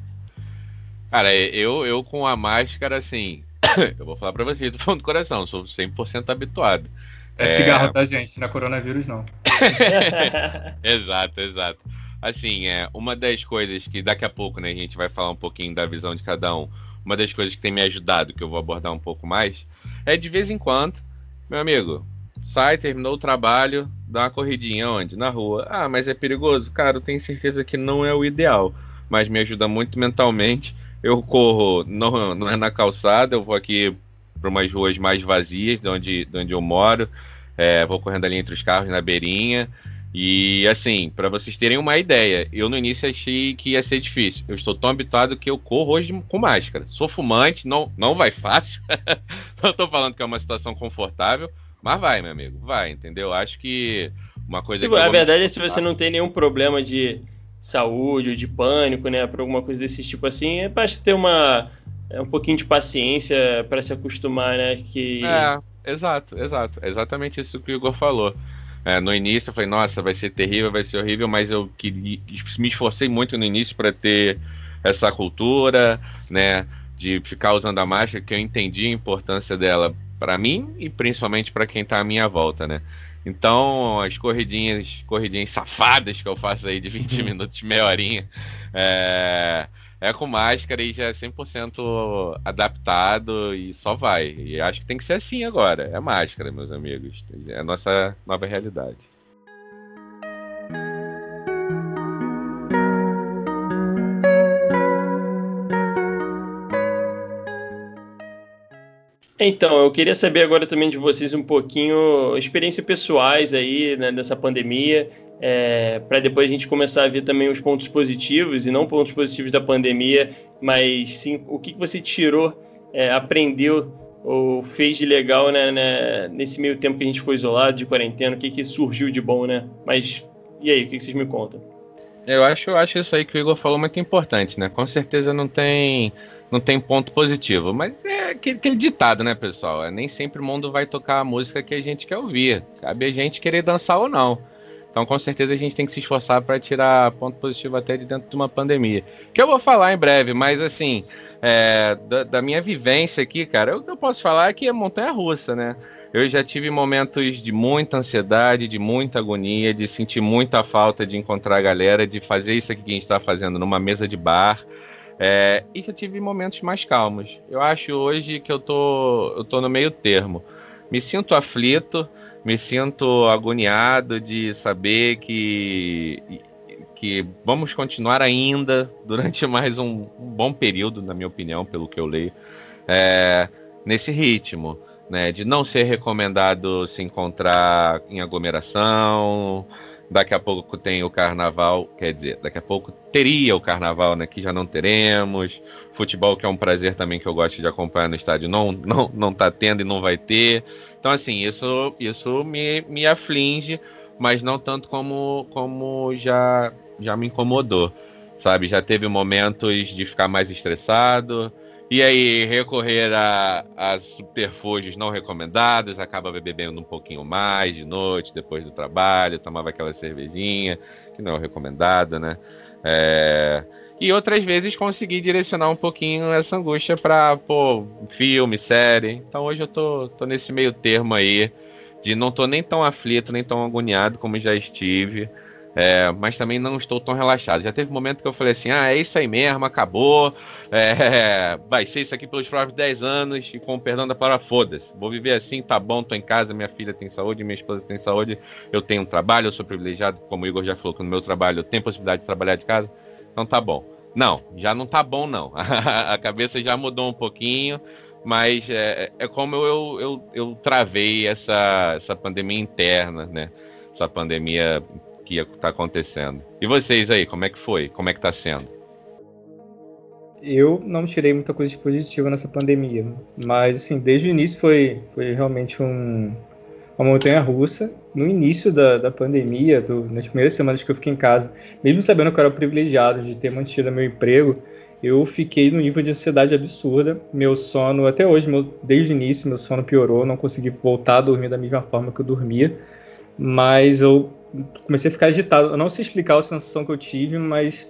Cara, eu, eu com a máscara, assim, eu vou falar pra vocês, tô falando do coração, sou 100% habituado. É, é cigarro, tá, gente? Não é coronavírus, não. exato, exato. Assim, é uma das coisas que daqui a pouco, né, a gente vai falar um pouquinho da visão de cada um. Uma das coisas que tem me ajudado, que eu vou abordar um pouco mais, é de vez em quando, meu amigo, sai, terminou o trabalho, dá uma corridinha onde? Na rua. Ah, mas é perigoso? Cara, eu tenho certeza que não é o ideal, mas me ajuda muito mentalmente eu corro, não, não é na calçada, eu vou aqui para umas ruas mais vazias, de onde, de onde eu moro. É, vou correndo ali entre os carros, na beirinha. E assim, para vocês terem uma ideia, eu no início achei que ia ser difícil. Eu estou tão habituado que eu corro hoje com máscara. Sou fumante, não, não vai fácil. não estou falando que é uma situação confortável, mas vai, meu amigo, vai, entendeu? Acho que uma coisa se, que. A verdade é se você não tem nenhum problema de saúde ou de pânico, né, para alguma coisa desse tipo assim, é basta ter uma é um pouquinho de paciência para se acostumar, né, que É, exato, exato, exatamente isso que o Igor falou. É, no início eu falei, nossa, vai ser terrível, vai ser horrível, mas eu queria, me esforcei muito no início para ter essa cultura, né, de ficar usando a máscara, que eu entendi a importância dela para mim e principalmente para quem está à minha volta, né? Então, as corridinhas, corridinhas safadas que eu faço aí de 20 uhum. minutos, meia horinha, é, é com máscara e já é 100% adaptado e só vai. E acho que tem que ser assim agora. É máscara, meus amigos. É a nossa nova realidade. Então, eu queria saber agora também de vocês um pouquinho, experiências pessoais aí né, nessa pandemia, é, para depois a gente começar a ver também os pontos positivos, e não pontos positivos da pandemia, mas sim o que, que você tirou, é, aprendeu ou fez de legal né, né, nesse meio tempo que a gente ficou isolado, de quarentena, o que, que surgiu de bom, né? Mas e aí, o que, que vocês me contam? Eu acho, eu acho isso aí que o Igor falou muito importante, né? Com certeza não tem não tem ponto positivo. Mas é aquele, aquele, ditado, né, pessoal? É, nem sempre o mundo vai tocar a música que a gente quer ouvir. Cabe a gente querer dançar ou não. Então, com certeza, a gente tem que se esforçar para tirar ponto positivo até de dentro de uma pandemia. Que eu vou falar em breve, mas assim, é, da, da, minha vivência aqui, cara, o que eu posso falar é que é montanha russa, né? Eu já tive momentos de muita ansiedade, de muita agonia, de sentir muita falta de encontrar a galera, de fazer isso aqui que a gente está fazendo numa mesa de bar. É, e já tive momentos mais calmos. Eu acho hoje que eu tô, eu tô no meio termo. Me sinto aflito, me sinto agoniado de saber que, que vamos continuar ainda durante mais um, um bom período, na minha opinião, pelo que eu leio. é, nesse ritmo, né? De não ser recomendado se encontrar em aglomeração. Daqui a pouco tem o carnaval, quer dizer, daqui a pouco teria o carnaval, né? Que já não teremos. Futebol, que é um prazer também que eu gosto de acompanhar no estádio, não, não, não tá tendo e não vai ter. Então, assim, isso, isso me, me aflige, mas não tanto como, como já, já me incomodou, sabe? Já teve momentos de ficar mais estressado, e aí recorrer a, a subterfúgios não recomendados, acaba bebendo um pouquinho mais de noite, depois do trabalho, tomava aquela cervejinha, que não é recomendada, né? É... E outras vezes consegui direcionar um pouquinho essa angústia para pô, filme, série. Então hoje eu tô, tô nesse meio termo aí, de não tô nem tão aflito, nem tão agoniado como já estive. É, mas também não estou tão relaxado. Já teve momento que eu falei assim: ah, é isso aí mesmo, acabou. É, vai ser isso aqui pelos próximos 10 anos e com o perdão da palavra, foda-se. Vou viver assim, tá bom, tô em casa, minha filha tem saúde, minha esposa tem saúde, eu tenho um trabalho, eu sou privilegiado, como o Igor já falou, que no meu trabalho eu tenho possibilidade de trabalhar de casa, então tá bom. Não, já não tá bom, não. a cabeça já mudou um pouquinho, mas é, é como eu, eu, eu travei essa, essa pandemia interna, né? Essa pandemia que tá acontecendo. E vocês aí, como é que foi? Como é que tá sendo? Eu não tirei muita coisa de positiva nessa pandemia, mas assim, desde o início foi, foi realmente um, uma montanha russa. No início da, da pandemia, do, nas primeiras semanas que eu fiquei em casa, mesmo sabendo que eu era privilegiado de ter mantido meu emprego, eu fiquei no nível de ansiedade absurda. Meu sono, até hoje, meu, desde o início, meu sono piorou, não consegui voltar a dormir da mesma forma que eu dormia. Mas eu comecei a ficar agitado. Eu não sei explicar a sensação que eu tive, mas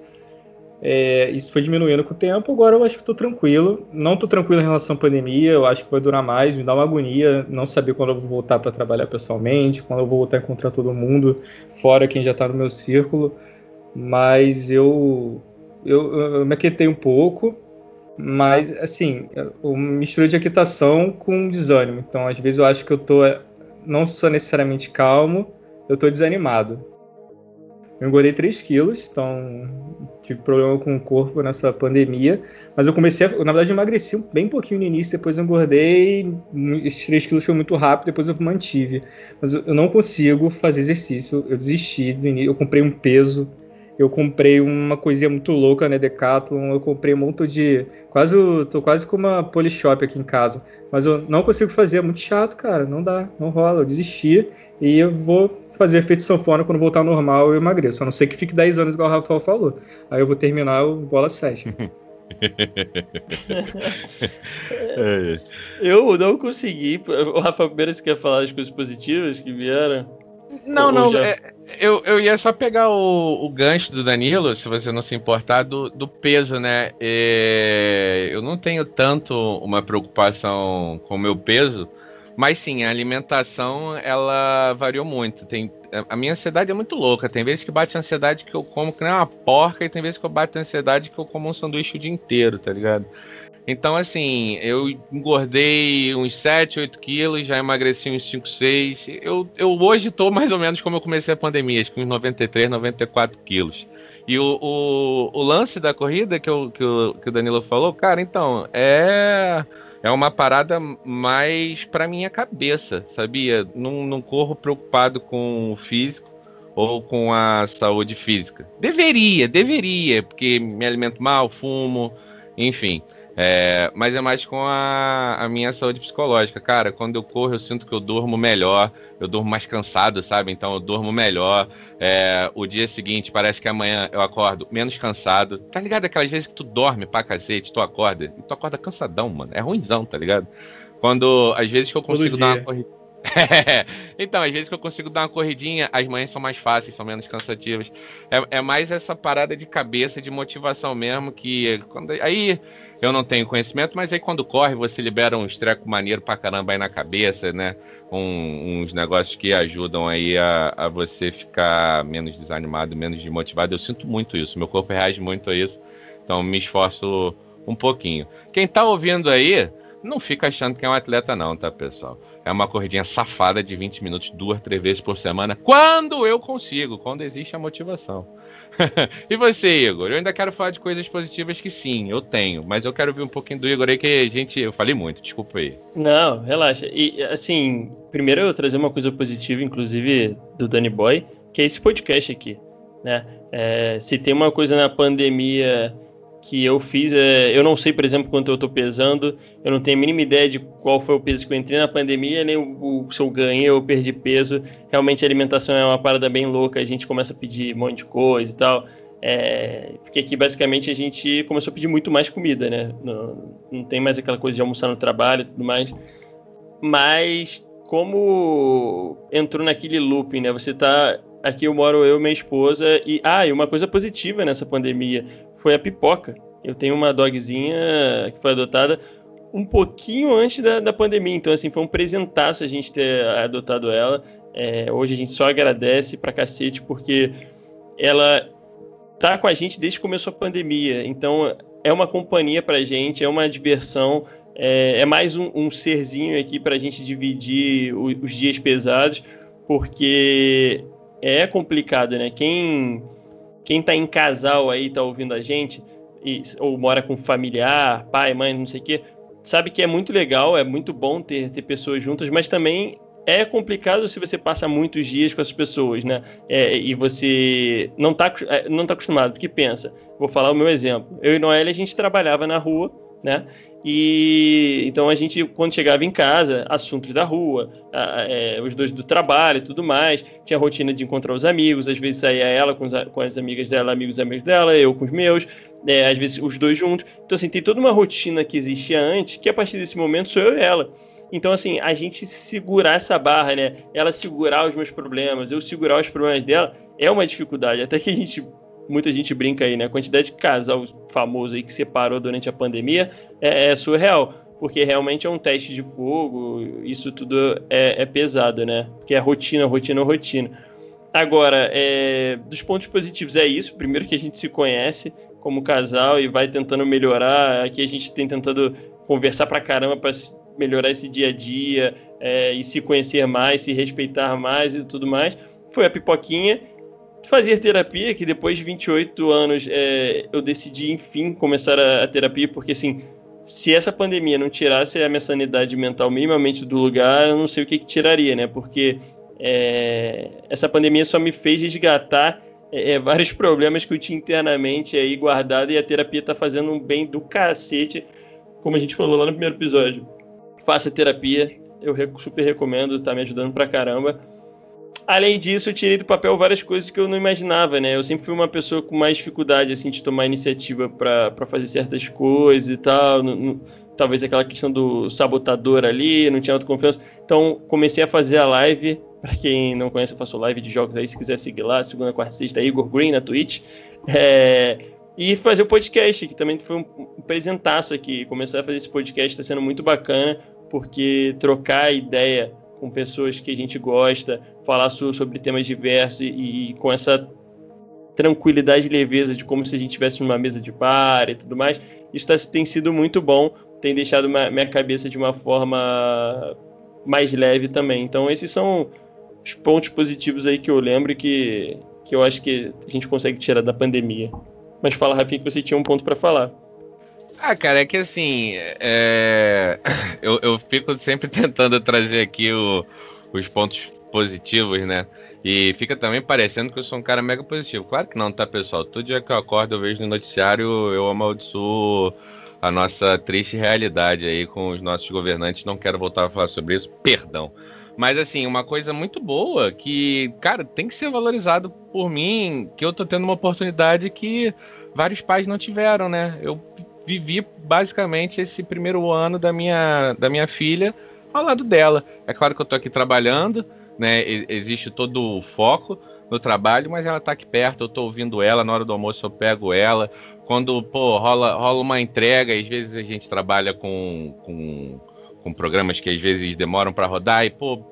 é, isso foi diminuindo com o tempo. Agora eu acho que estou tranquilo. Não estou tranquilo em relação à pandemia. Eu acho que vai durar mais. Me dá uma agonia não saber quando eu vou voltar para trabalhar pessoalmente, quando eu vou voltar a encontrar todo mundo, fora quem já está no meu círculo. Mas eu, eu, eu me aquietei um pouco. Mas, assim, eu mistura de aquietação com desânimo. Então, às vezes eu acho que eu estou não sou necessariamente calmo, eu tô desanimado. Eu engordei 3 quilos, então tive problema com o corpo nessa pandemia. Mas eu comecei, a, na verdade, emagreci bem pouquinho no início, depois eu engordei. Esses 3 quilos foi muito rápido, depois eu mantive. Mas eu, eu não consigo fazer exercício, eu desisti do início. Eu comprei um peso eu comprei uma coisinha muito louca, né, Decathlon, eu comprei um monte de, quase, tô quase com uma Polishop aqui em casa, mas eu não consigo fazer, é muito chato, cara, não dá, não rola, eu desisti, e eu vou fazer efeito sanfona quando voltar ao normal eu emagreço, a não ser que fique 10 anos igual o Rafael falou, aí eu vou terminar o bola 7. eu não consegui, o Rafael primeiro você quer falar as coisas positivas que vieram? Não, não. Já... É, eu, eu ia só pegar o, o gancho do Danilo, se você não se importar, do, do peso, né? É, eu não tenho tanto uma preocupação com o meu peso, mas sim, a alimentação ela variou muito. Tem, a minha ansiedade é muito louca. Tem vezes que bate ansiedade que eu como que nem uma porca, e tem vezes que eu bato ansiedade que eu como um sanduíche o dia inteiro, tá ligado? Então, assim, eu engordei uns 7, 8 quilos, já emagreci uns 5, 6. Eu, eu hoje estou mais ou menos como eu comecei a pandemia, acho que uns 93, 94 quilos. E o, o, o lance da corrida que, eu, que, o, que o Danilo falou, cara, então, é é uma parada mais para minha cabeça, sabia? Não, não corro preocupado com o físico ou com a saúde física. Deveria, deveria, porque me alimento mal, fumo, enfim. É, mas é mais com a, a, minha saúde psicológica. Cara, quando eu corro, eu sinto que eu durmo melhor, eu durmo mais cansado, sabe? Então eu durmo melhor. É, o dia seguinte, parece que amanhã eu acordo menos cansado. Tá ligado? Aquelas vezes que tu dorme pra cacete, tu acorda, e tu acorda cansadão, mano. É ruimzão, tá ligado? Quando, às vezes que eu consigo dar uma corrida. então, às vezes que eu consigo dar uma corridinha, as manhãs são mais fáceis, são menos cansativas. É, é mais essa parada de cabeça, de motivação mesmo, que quando aí eu não tenho conhecimento, mas aí quando corre você libera um estreco maneiro pra caramba aí na cabeça, né? Um, uns negócios que ajudam aí a, a você ficar menos desanimado, menos desmotivado. Eu sinto muito isso, meu corpo reage muito a isso, então me esforço um pouquinho. Quem tá ouvindo aí, não fica achando que é um atleta não, tá, pessoal? É uma corridinha safada de 20 minutos, duas, três vezes por semana, quando eu consigo, quando existe a motivação. e você, Igor? Eu ainda quero falar de coisas positivas que sim, eu tenho, mas eu quero ouvir um pouquinho do Igor aí que a gente, eu falei muito, desculpa aí. Não, relaxa. E assim, primeiro eu trazer uma coisa positiva, inclusive do Danny Boy, que é esse podcast aqui, né? É, se tem uma coisa na pandemia que eu fiz, é, eu não sei, por exemplo, quanto eu estou pesando, eu não tenho a mínima ideia de qual foi o peso que eu entrei na pandemia, nem o, o, se eu ganhei ou perdi peso. Realmente a alimentação é uma parada bem louca, a gente começa a pedir um monte de coisa e tal. É, porque aqui basicamente a gente começou a pedir muito mais comida, né? Não, não tem mais aquela coisa de almoçar no trabalho e tudo mais. Mas como entrou naquele looping, né? Você tá. Aqui eu moro eu e minha esposa, e. Ah, e uma coisa positiva nessa pandemia foi a pipoca. Eu tenho uma dogzinha que foi adotada um pouquinho antes da, da pandemia, então assim, foi um presentaço a gente ter adotado ela. É, hoje a gente só agradece pra cacete, porque ela tá com a gente desde que começou a pandemia, então é uma companhia pra gente, é uma diversão, é, é mais um, um, serzinho aqui pra gente dividir os, os dias pesados, porque é complicado, né? Quem quem tá em casal aí, tá ouvindo a gente, e, ou mora com familiar, pai, mãe, não sei o quê, sabe que é muito legal, é muito bom ter, ter pessoas juntas, mas também é complicado se você passa muitos dias com as pessoas, né? É, e você não tá, é, não tá acostumado, porque pensa, vou falar o meu exemplo. Eu e Noelle, a gente trabalhava na rua, né? E então a gente, quando chegava em casa, assuntos da rua, a, é, os dois do trabalho e tudo mais, tinha a rotina de encontrar os amigos, às vezes saía ela com, os, com as amigas dela, amigos e amigos dela, eu com os meus, é, às vezes os dois juntos. Então, assim, tem toda uma rotina que existia antes, que a partir desse momento sou eu e ela. Então, assim, a gente segurar essa barra, né? Ela segurar os meus problemas, eu segurar os problemas dela, é uma dificuldade. Até que a gente muita gente brinca aí, né? A quantidade de casal famoso aí que separou durante a pandemia é, é surreal, porque realmente é um teste de fogo, isso tudo é, é pesado, né? Porque é rotina, rotina, rotina. Agora, é, dos pontos positivos é isso. Primeiro que a gente se conhece como casal e vai tentando melhorar. Aqui a gente tem tentando conversar pra caramba para melhorar esse dia a dia é, e se conhecer mais, se respeitar mais e tudo mais. Foi a pipoquinha fazer terapia, que depois de 28 anos é, eu decidi, enfim, começar a, a, terapia, porque assim, se essa pandemia não tirasse a minha sanidade mental minimamente do lugar, eu não sei o que, que tiraria, né? Porque é, essa pandemia só me fez resgatar é, é, vários problemas que eu tinha internamente aí guardado e a terapia tá fazendo um bem do cacete, como a gente falou lá no primeiro episódio. Faça terapia, eu super recomendo, tá me ajudando pra caramba. Além disso, eu tirei do papel várias coisas que eu não imaginava, né? Eu sempre fui uma pessoa com mais dificuldade, assim, de tomar iniciativa para fazer certas coisas e tal. Talvez aquela questão do sabotador ali, não tinha autoconfiança. Então, comecei a fazer a live. Para quem não conhece, eu faço live de jogos aí, se quiser seguir lá, segunda, quarta, sexta, Igor Green na Twitch. É, e fazer o podcast, que também foi um, um presentaço aqui. Começar a fazer esse podcast está sendo muito bacana, porque trocar ideia com pessoas que a gente gosta, falar sobre temas diversos e, e com essa tranquilidade e leveza de como se a gente estivesse numa mesa de bar e tudo mais. Isso tá, tem sido muito bom, tem deixado uma, minha cabeça de uma forma mais leve também. Então, esses são os pontos positivos aí que eu lembro que, que eu acho que a gente consegue tirar da pandemia. Mas fala, Rafinha, que você tinha um ponto para falar. Ah, cara, é que assim, é... eu, eu fico sempre tentando trazer aqui o, os pontos positivos, né? E fica também parecendo que eu sou um cara mega positivo. Claro que não, tá, pessoal? Todo dia que eu acordo, eu vejo no noticiário, eu amaldiçoo a nossa triste realidade aí com os nossos governantes. Não quero voltar a falar sobre isso, perdão. Mas assim, uma coisa muito boa que, cara, tem que ser valorizado por mim, que eu tô tendo uma oportunidade que vários pais não tiveram, né? Eu vivi basicamente esse primeiro ano da minha, da minha filha ao lado dela. É claro que eu tô aqui trabalhando, né? Existe todo o foco no trabalho, mas ela tá aqui perto, eu tô ouvindo ela, na hora do almoço eu pego ela. Quando, pô, rola, rola uma entrega, às vezes a gente trabalha com, com, com programas que às vezes demoram para rodar e, pô,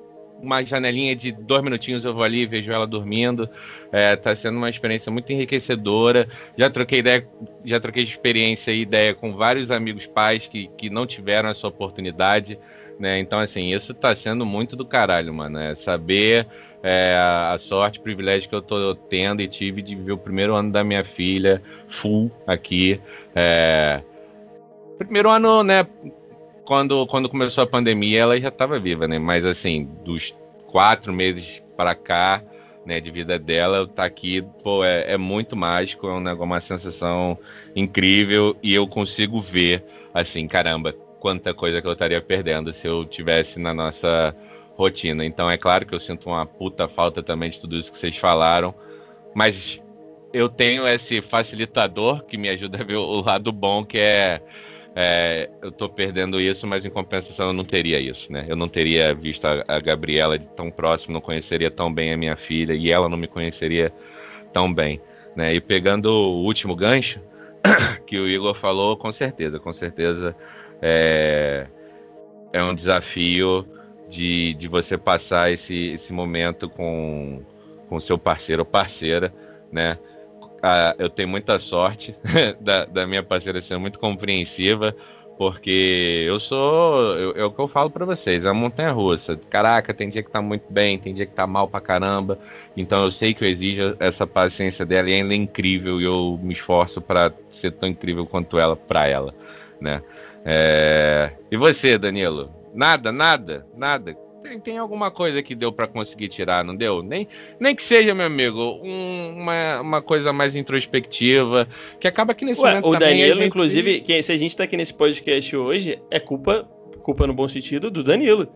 uma janelinha de dois minutinhos eu vou ali e vejo ela dormindo. É, tá sendo uma experiência muito enriquecedora. Já troquei ideia, já troquei experiência e ideia com vários amigos pais que, que não tiveram essa oportunidade. Né? Então, assim, isso tá sendo muito do caralho, mano. É saber é, a sorte, o privilégio que eu tô tendo e tive de viver o primeiro ano da minha filha full aqui. É, primeiro ano, né? Quando, quando começou a pandemia, ela já estava viva, né? Mas assim, dos quatro meses para cá, né, de vida dela, tá aqui, pô, é, é muito mágico, é um uma sensação incrível e eu consigo ver, assim, caramba, quanta coisa que eu estaria perdendo se eu tivesse na nossa rotina. Então é claro que eu sinto uma puta falta também de tudo isso que vocês falaram, mas eu tenho esse facilitador que me ajuda a ver o lado bom, que é, é eu tô perdendo isso, mas em compensação eu não teria isso, né? Eu não teria visto a, a Gabriela de tão próximo, não conheceria tão bem a minha filha e ela não me conheceria tão bem, né? E pegando o último gancho que o Igor falou, com certeza, com certeza é, é um desafio de, de você passar esse, esse momento com com seu parceiro ou parceira, né? Ah, eu tenho muita sorte da, da, minha parceira ser muito compreensiva, porque eu sou, eu, é o que eu falo para vocês, é uma montanha russa. Caraca, tem dia que tá muito bem, tem dia que tá mal pra caramba. Então eu sei que eu exijo essa paciência dela e ela é incrível e eu me esforço para ser tão incrível quanto ela para ela, né? É... E você, Danilo? Nada, nada, nada. Tem, tem alguma coisa que deu para conseguir tirar, não deu? Nem, nem que seja, meu amigo, um, uma, uma coisa mais introspectiva, que acaba que nesse Ué, momento. O Danilo, gente... inclusive, que, se a gente tá aqui nesse podcast hoje, é culpa, culpa no bom sentido, do Danilo.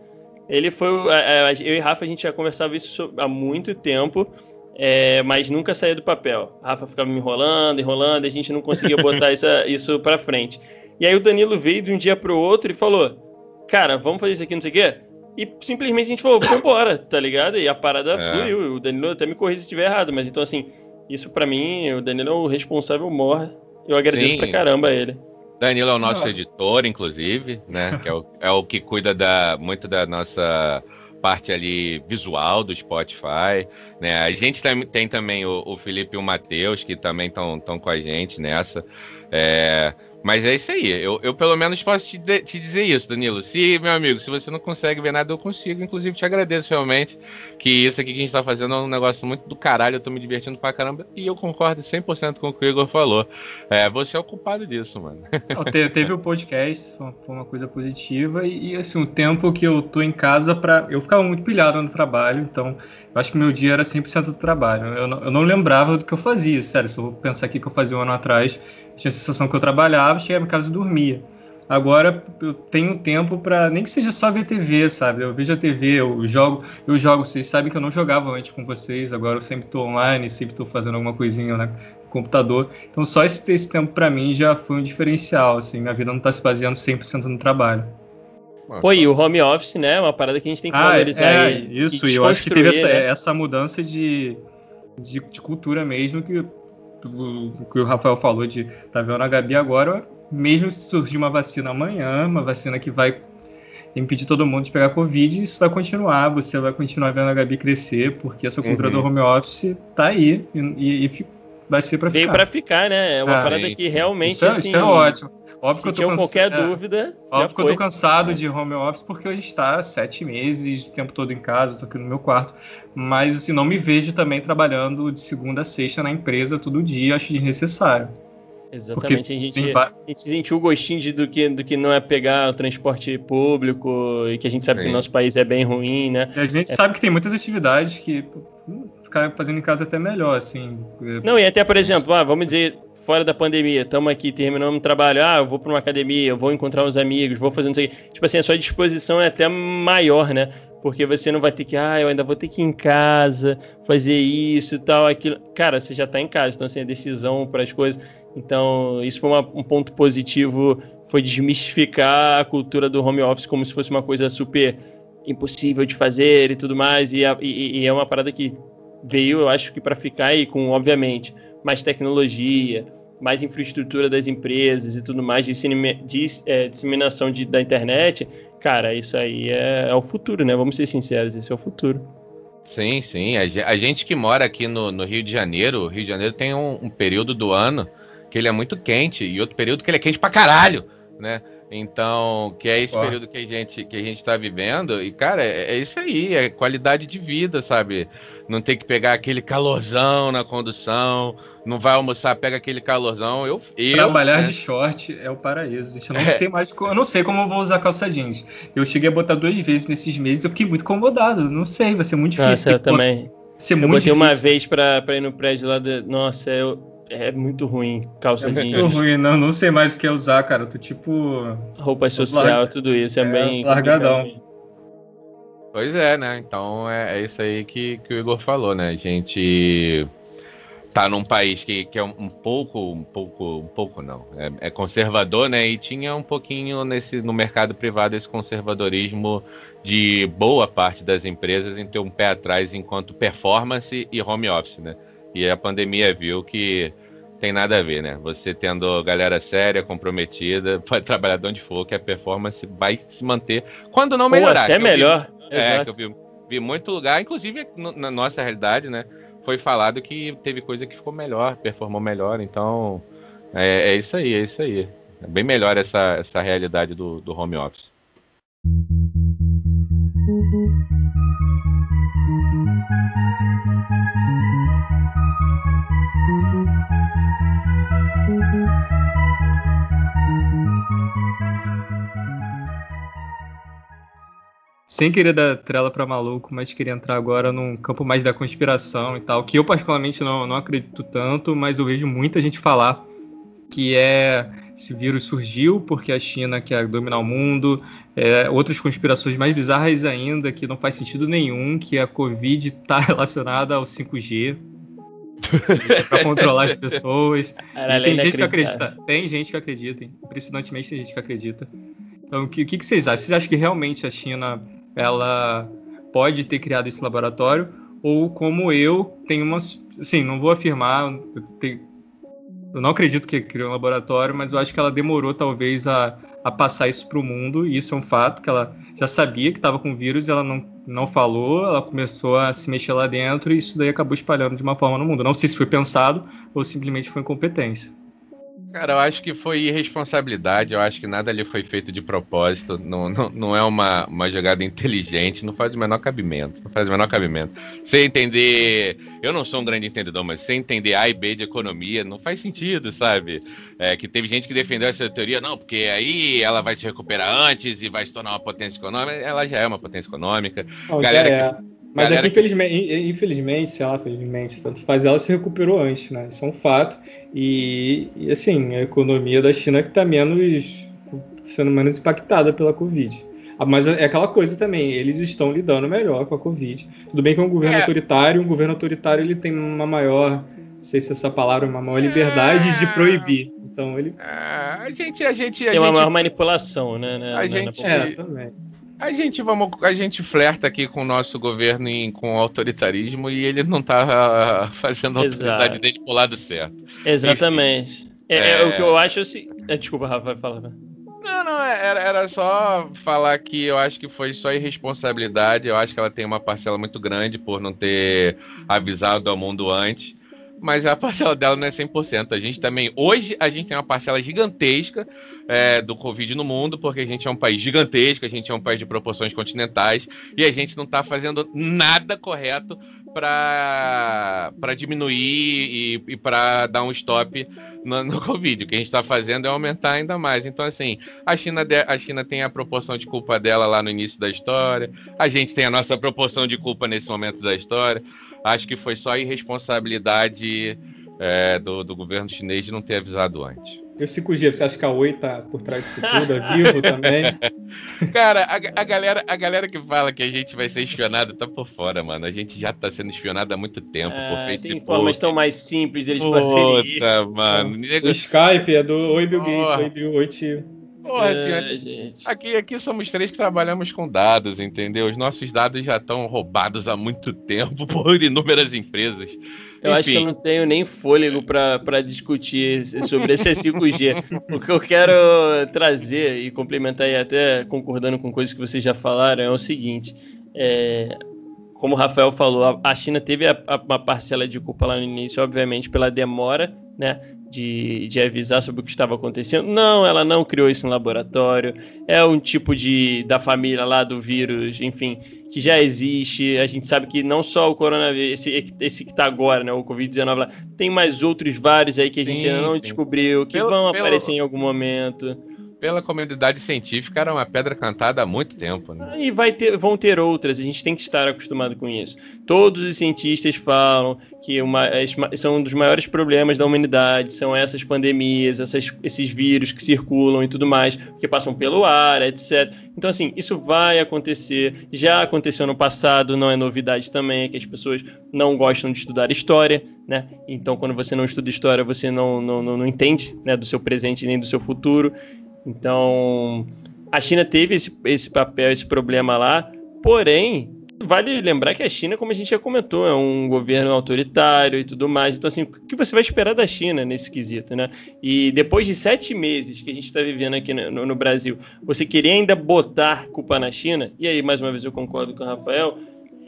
Ele foi. Eu e Rafa, a gente já conversava isso há muito tempo. É, mas nunca saía do papel. Rafa ficava me enrolando, enrolando, e a gente não conseguia botar essa, isso para frente. E aí o Danilo veio de um dia pro outro e falou: Cara, vamos fazer isso aqui, não sei o quê. E simplesmente a gente falou, vambora, tá ligado? E a parada é. fluiu. O Danilo até me corrija se estiver errado, mas então assim, isso para mim, o Danilo é o responsável morra. Eu agradeço Sim. pra caramba a ele. Danilo é o nosso editor, inclusive, né? que é o, é o que cuida da, muito da nossa parte ali visual do Spotify. Né? A gente tem, tem também o, o Felipe e o Matheus, que também estão com a gente nessa. É, mas é isso aí. Eu, eu pelo menos posso te, te, dizer isso, Danilo. Se, meu amigo, se você não consegue ver nada, eu consigo. Inclusive, te agradeço realmente. Que isso aqui que a gente tá fazendo é um negócio muito do caralho. Eu tô me divertindo pra caramba. E eu concordo 100% com o que o Igor falou. É, você é o culpado disso, mano. Não, teve, teve o podcast, foi uma coisa positiva. E, assim, o tempo que eu tô em casa, pra, eu ficava muito pilhado no trabalho. Então, eu acho que meu dia era 100% do trabalho. Eu não, eu não lembrava do que eu fazia. Sério, se eu pensar aqui que eu fazia um ano atrás tinha a sensação que eu trabalhava, chegava em casa e dormia. Agora eu tenho tempo para nem que seja só ver TV, sabe? Eu vejo a TV, eu jogo, eu jogo. Vocês sabem que eu não jogava antes com vocês, agora eu sempre estou online, sempre estou fazendo alguma coisinha né, no computador. Então só esse, esse tempo para mim já foi um diferencial. Assim, minha vida não está se baseando 100% no trabalho. Pô, e o home office, né? É uma parada que a gente tem que ah, valorizar. É, isso, e eu acho que teve essa, né? essa mudança de, de, de cultura mesmo que o que o Rafael falou de tá vendo a Gabi agora, mesmo se surgir uma vacina amanhã, uma vacina que vai impedir todo mundo de pegar Covid, isso vai continuar, você vai continuar vendo a Gabi crescer, porque essa cultura uhum. do home office tá aí e, e vai ser para ficar. Veio para ficar, né? É uma ah, parada que realmente isso é, assim, isso é ótimo. Óbvio que eu tô cansado, qualquer é, dúvida. Óbvio que eu tô cansado de home office porque hoje está sete meses, o tempo todo em casa, tô aqui no meu quarto. Mas assim, não me vejo também trabalhando de segunda a sexta na empresa todo dia, acho desnecessário. Exatamente, a gente, a gente sentiu o gostinho de, do, que, do que não é pegar o transporte público e que a gente sabe Sim. que o nosso país é bem ruim, né? E a gente é... sabe que tem muitas atividades que ficar fazendo em casa é até melhor, assim. Não, e até, por exemplo, ah, vamos dizer, fora da pandemia, estamos aqui terminando o trabalho, ah, eu vou para uma academia, eu vou encontrar uns amigos, vou fazer não sei o. Tipo assim, a sua disposição é até maior, né? Porque você não vai ter que, ah, eu ainda vou ter que ir em casa, fazer isso e tal, aquilo. Cara, você já está em casa, então assim, a decisão para as coisas. Então, isso foi uma, um ponto positivo, foi desmistificar a cultura do home office como se fosse uma coisa super impossível de fazer e tudo mais. E, e, e é uma parada que veio, eu acho que para ficar aí com, obviamente, mais tecnologia, mais infraestrutura das empresas e tudo mais, é, disseminação de, da internet, cara, isso aí é, é, o futuro, né? Vamos ser sinceros, esse é o futuro. Sim, sim. A, gente que mora aqui no, no Rio de Janeiro, o Rio de Janeiro tem um, um, período do ano que ele é muito quente e outro período que ele é quente pra caralho, né? Então, que é esse período que a gente que a gente está vivendo e cara, é, é, isso aí, é qualidade de vida, sabe? Não ter que pegar aquele calorzão na condução, não vai almoçar, pega aquele calorzão. Eu, eu trabalhar né? de short é o paraíso. Gente, eu não é. sei mais, eu não sei como eu vou usar calça jeans. Eu cheguei a botar duas vezes nesses meses, eu fiquei muito incomodado. Não sei, vai ser muito difícil. Nossa, eu também. Ser eu muito botei difícil. uma vez para ir no prédio lá de, nossa, eu é muito ruim calça é jeans. É muito ruim, não, não sei mais o que é usar, cara. Eu tô tipo. Roupa social, larga... tudo isso. É, é bem. Largadão. Pois é, né? Então é, é, isso aí que, que o Igor falou, né? A gente tá num país que, que é um pouco, um pouco, um pouco não, é, é, conservador, né? E tinha um pouquinho nesse no mercado privado esse conservadorismo de boa parte das empresas em ter um pé atrás enquanto performance e home office, né? E a pandemia viu que tem nada a ver, né? Você tendo galera séria, comprometida, pode trabalhar de onde for, que a performance vai se manter, quando não melhorar. Ou até melhor. Vi, é, que eu vi, vi muito lugar, inclusive na nossa realidade, né? Foi falado que teve coisa que ficou melhor, performou melhor, então é, é isso aí, é isso aí. É bem melhor essa, essa realidade do, do home office. Sem querer dar trela para maluco, mas queria entrar agora num campo mais da conspiração e tal, que eu particularmente não, não acredito tanto, mas eu vejo muita gente falar que é esse vírus surgiu porque a China quer dominar o mundo, é, outras conspirações mais bizarras ainda, que não faz sentido nenhum, que a Covid está relacionada ao 5G, para controlar as pessoas. tem gente que acredita, tem gente que acredita, impressionantemente tem gente que acredita. Então, o que, o que vocês acham? Vocês acham que realmente a China ela pode ter criado esse laboratório, ou como eu tenho umas. Assim, não vou afirmar, eu, eu não acredito que criou um laboratório, mas eu acho que ela demorou talvez a, a passar isso para o mundo, e isso é um fato, que ela já sabia que estava com vírus, ela não, não falou, ela começou a se mexer lá dentro, e isso daí acabou espalhando de uma forma no mundo. Não sei se foi pensado ou simplesmente foi incompetência. Cara, eu acho que foi irresponsabilidade, eu acho que nada ali foi feito de propósito, não, não, não é uma, uma jogada inteligente, não faz o menor cabimento, não faz o menor cabimento. Você entender, eu não sou um grande entendedor, mas você entender A e B de economia não faz sentido, sabe? É, que teve gente que defendeu essa teoria, não, porque aí ela vai se recuperar antes e vai se tornar uma potência econômica, ela já é uma potência econômica. Não, Galera já é. Que mas aqui, infelizmente, infelizmente, sei lá, felizmente, tanto faz, ela se recuperou antes, né? Isso é um fato. E, e assim, a economia da China que está menos sendo menos impactada pela Covid. Ah, mas é aquela coisa também, eles estão lidando melhor com a Covid. Tudo bem que é um governo é. autoritário, um governo autoritário ele tem uma maior, não sei se essa palavra é uma maior liberdade é. de proibir. Então ele. É, a gente, a gente. A tem gente... uma maior manipulação, né? né a gente. É, também. A gente, vamos, a gente flerta aqui com o nosso governo em, com o autoritarismo e ele não está fazendo a autoridade dele pro lado certo. Exatamente. É, é, é, o que eu acho assim. Desculpa, Rafa, vai falar. Não, não, é, era, era só falar que eu acho que foi só irresponsabilidade. Eu acho que ela tem uma parcela muito grande por não ter avisado ao mundo antes mas a parcela dela não é 100%. A gente também, hoje, a gente tem uma parcela gigantesca é, do Covid no mundo, porque a gente é um país gigantesco, a gente é um país de proporções continentais e a gente não está fazendo nada correto para diminuir e, e para dar um stop no, no, Covid. O que a gente está fazendo é aumentar ainda mais. Então, assim, a China, de, a China tem a proporção de culpa dela lá no início da história, a gente tem a nossa proporção de culpa nesse momento da história. Acho que foi só irresponsabilidade é, do, do governo chinês de não ter avisado antes. E o 5G, você acha que a Oi tá por trás disso tudo? É vivo também? Cara, a, a, galera, a galera que fala que a gente vai ser espionado tá por fora, mano. A gente já tá sendo espionado há muito tempo é, por Facebook. Tem formas tão mais simples deles fazerem isso. mano. O Skype é do Oi Bill Gates, Oi Bill, Oi tio. Porra, é, gente. Aqui, aqui somos três que trabalhamos com dados, entendeu? Os nossos dados já estão roubados há muito tempo por inúmeras empresas. Eu Enfim. acho que eu não tenho nem fôlego para discutir sobre esse 5G. o que eu quero trazer e complementar e até concordando com coisas que vocês já falaram é o seguinte: é, como o Rafael falou, a China teve a, a, uma parcela de culpa lá no início, obviamente, pela demora, né? De, de, avisar sobre o que estava acontecendo. Não, ela não criou isso no laboratório. É um tipo de da família lá do vírus, enfim, que já existe. A gente sabe que não só o coronavírus, esse, esse que está agora, né, o Covid-19 lá, tem mais outros vários aí que a gente sim, ainda não sim. descobriu, que pelo, vão pelo... aparecer em algum momento pela comunidade científica era uma pedra cantada há muito tempo. Né? E vai ter, vão ter outras, a gente tem que estar acostumado com isso. Todos os cientistas falam que uma, são um dos maiores problemas da humanidade, são essas pandemias, essas, esses vírus que circulam e tudo mais, que passam pelo ar, etc. Então, assim, isso vai acontecer, já aconteceu no passado, não é novidade também, é que as pessoas não gostam de estudar história, né? Então, quando você não estuda história, você não, não, não, não entende né, do seu presente nem do seu futuro. Então, a China teve esse, esse papel, esse problema lá, porém, vale lembrar que a China, como a gente já comentou, é um governo autoritário e tudo mais. Então, assim, o que você vai esperar da China nesse quesito, né? E depois de sete meses que a gente está vivendo aqui no, no, Brasil, você querer ainda botar culpa na China, e aí, mais uma vez, eu concordo com o Rafael,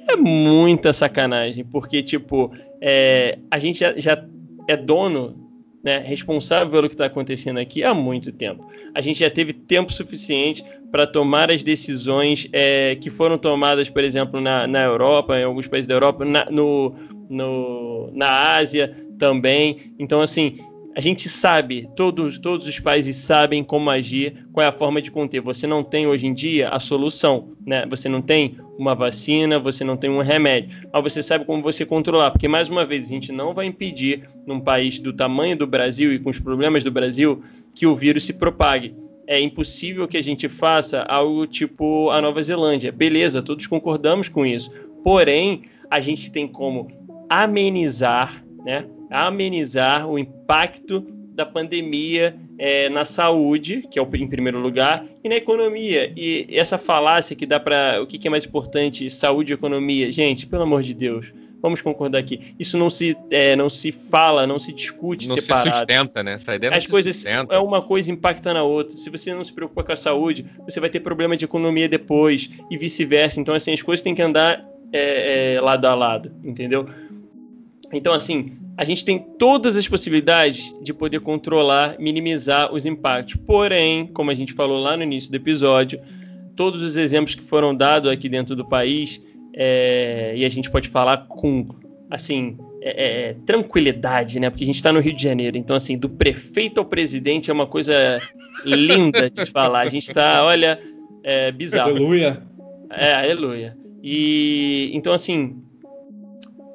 é muita sacanagem, porque, tipo, é, a gente já, já é dono né, responsável pelo que está acontecendo aqui há muito tempo. A gente já teve tempo suficiente para tomar as decisões é, que foram tomadas, por exemplo, na, na Europa, em alguns países da Europa, na, no, no, na Ásia também. Então, assim, a gente sabe, todos, todos os países sabem como agir, qual é a forma de conter. Você não tem hoje em dia a solução, né? Você não tem uma vacina, você não tem um remédio, mas você sabe como você controlar, porque mais uma vez a gente não vai impedir num país do tamanho do Brasil e com os problemas do Brasil que o vírus se propague. É impossível que a gente faça algo tipo a Nova Zelândia. Beleza, todos concordamos com isso. Porém, a gente tem como amenizar, né? Amenizar o impacto da pandemia é, na saúde, que é o em primeiro lugar, e na economia. E essa falácia que dá para o que, que, é mais importante, saúde e economia, gente, pelo amor de Deus, vamos concordar aqui. Isso não se é, não se fala, não se discute não separado. Se sustenta, né? Essa ideia As coisas sustenta. é uma coisa impacta na outra. Se você não se preocupa com a saúde, você vai ter problema de economia depois e vice-versa. Então assim as coisas têm que andar é, é, lado a lado, entendeu? Então assim a gente tem todas as possibilidades de poder controlar, minimizar os impactos. Porém, como a gente falou lá no início do episódio, todos os exemplos que foram dados aqui dentro do país, é, e a gente pode falar com, assim, é, é, tranquilidade, né? Porque a gente está no Rio de Janeiro, então, assim, do prefeito ao presidente é uma coisa linda de falar. A gente está, olha, é bizarro. Aleluia. É, aleluia. E, então, assim,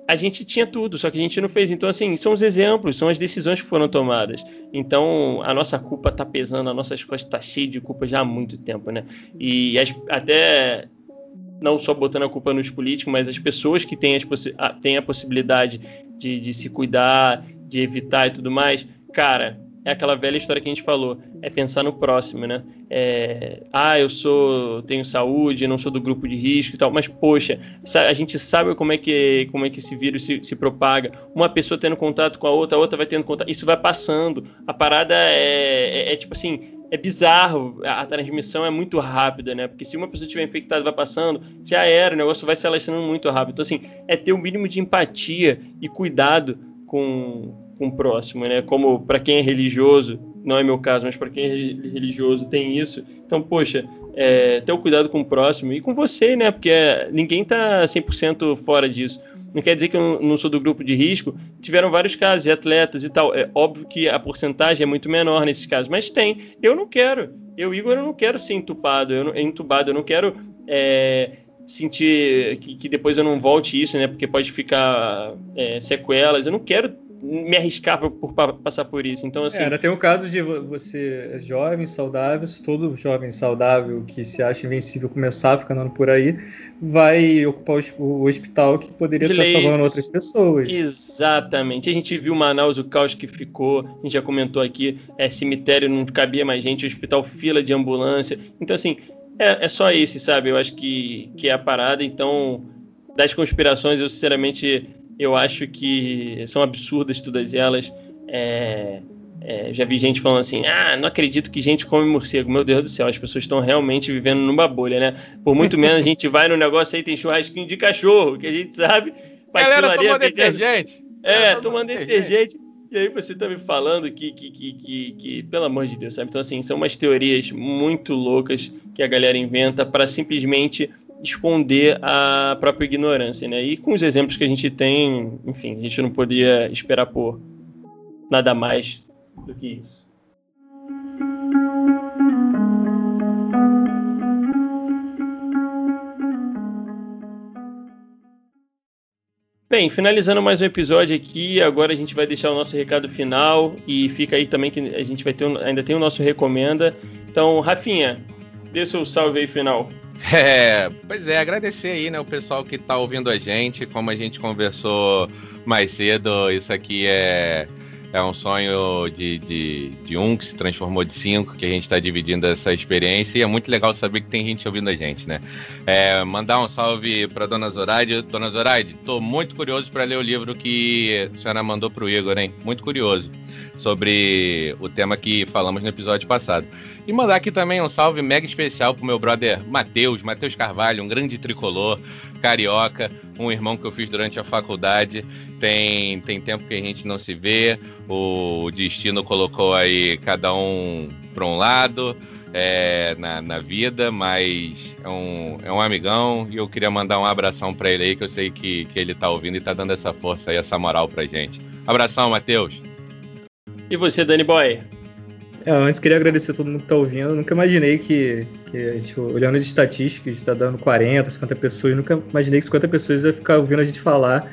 a gente tinha tudo, só que a gente não fez. Então, assim, são os exemplos, são as decisões que foram tomadas. Então, a nossa culpa tá pesando, a nossas costas tá cheia de culpa já há muito tempo, né? E as, até não só botando a culpa nos políticos, mas as pessoas que têm, as têm a possibilidade de, de se cuidar, de evitar e tudo mais, cara, é aquela velha história que a gente falou, é pensar no próximo, né? É, ah, eu sou, tenho saúde, não sou do grupo de risco e tal, mas poxa, a gente sabe como é que, como é que esse vírus se, se propaga. Uma pessoa tendo contato com a outra, a outra vai tendo contato, isso vai passando. A parada é, é, é tipo assim, é bizarro, a transmissão é muito rápida, né? Porque se uma pessoa estiver infectada vai passando, já era, o negócio vai se alastrando muito rápido. Então, assim, é ter o um mínimo de empatia e cuidado com, com o próximo, né? Como para quem é religioso, não é meu caso, mas para quem é religioso tem isso. Então, poxa, é, ter o cuidado com o próximo e com você, né? Porque ninguém tá 100% fora disso. Não quer dizer que eu não sou do grupo de risco. Tiveram vários casos de atletas e tal. É óbvio que a porcentagem é muito menor nesses casos, mas tem. Eu não quero. Eu, Igor, eu não quero ser entubado. Eu não, entubado. Eu não quero é, sentir que, que, depois eu não volte isso, né? Porque pode ficar é, sequelas. Eu não quero me arriscar por, por, passar por isso. Então, assim. É, tem o caso de você é jovem, saudável, se todo jovem saudável que se acha invencível começar a ficar andando por aí, vai ocupar o, o hospital que poderia estar salvando outras pessoas. Exatamente. A gente viu Manaus, o caos que ficou, a gente já comentou aqui, é cemitério, não cabia mais gente, hospital, fila de ambulância. Então, assim, é, é só esse, sabe? Eu acho que, que é a parada. Então, das conspirações, eu sinceramente eu acho que são absurdas todas elas. É, é, já vi gente falando assim: ah, não acredito que gente come morcego. Meu Deus do céu, as pessoas estão realmente vivendo numa bolha, né? Por muito menos a gente vai no negócio aí, tem churrasquinho de cachorro, que a gente sabe. Galera tomando detergente. É, tomando detergente. E aí você tá me falando que, que, que, que, que, pelo amor de Deus, sabe? Então, assim, são umas teorias muito loucas que a galera inventa para simplesmente esconder a própria ignorância, né? E com os exemplos que a gente tem, enfim, a gente não podia esperar por nada mais do que isso. Bem, finalizando mais um episódio aqui, agora a gente vai deixar o nosso recado final e fica aí também que a gente vai ter ainda tem o nosso recomenda. Então, Rafinha, dê seu salve aí final. É, pois é, agradecer aí, né, o pessoal que está ouvindo a gente, como a gente conversou mais cedo, isso aqui é, é um sonho de, de, de um que se transformou de cinco, que a gente está dividindo essa experiência e é muito legal saber que tem gente ouvindo a gente, né? É, mandar um salve para Dona Zoraide. Dona Zoraide, estou muito curioso para ler o livro que a senhora mandou para o Igor, hein? Muito curioso sobre o tema que falamos no episódio passado. E mandar aqui também um salve mega especial pro meu brother Matheus, Matheus Carvalho, um grande tricolor, carioca, um irmão que eu fiz durante a faculdade. Tem, tem tempo que a gente não se vê, o destino colocou aí cada um para um lado é, na, na vida, mas é um, é um amigão e eu queria mandar um abração para ele aí, que eu sei que, que ele tá ouvindo e tá dando essa força aí, essa moral pra gente. Abração, Matheus. E você, Dani Boy? É, antes queria agradecer a todo mundo que está ouvindo. nunca imaginei que, que a gente, olhando as estatísticas, está dando 40, 50 pessoas. nunca imaginei que 50 pessoas ia ficar ouvindo a gente falar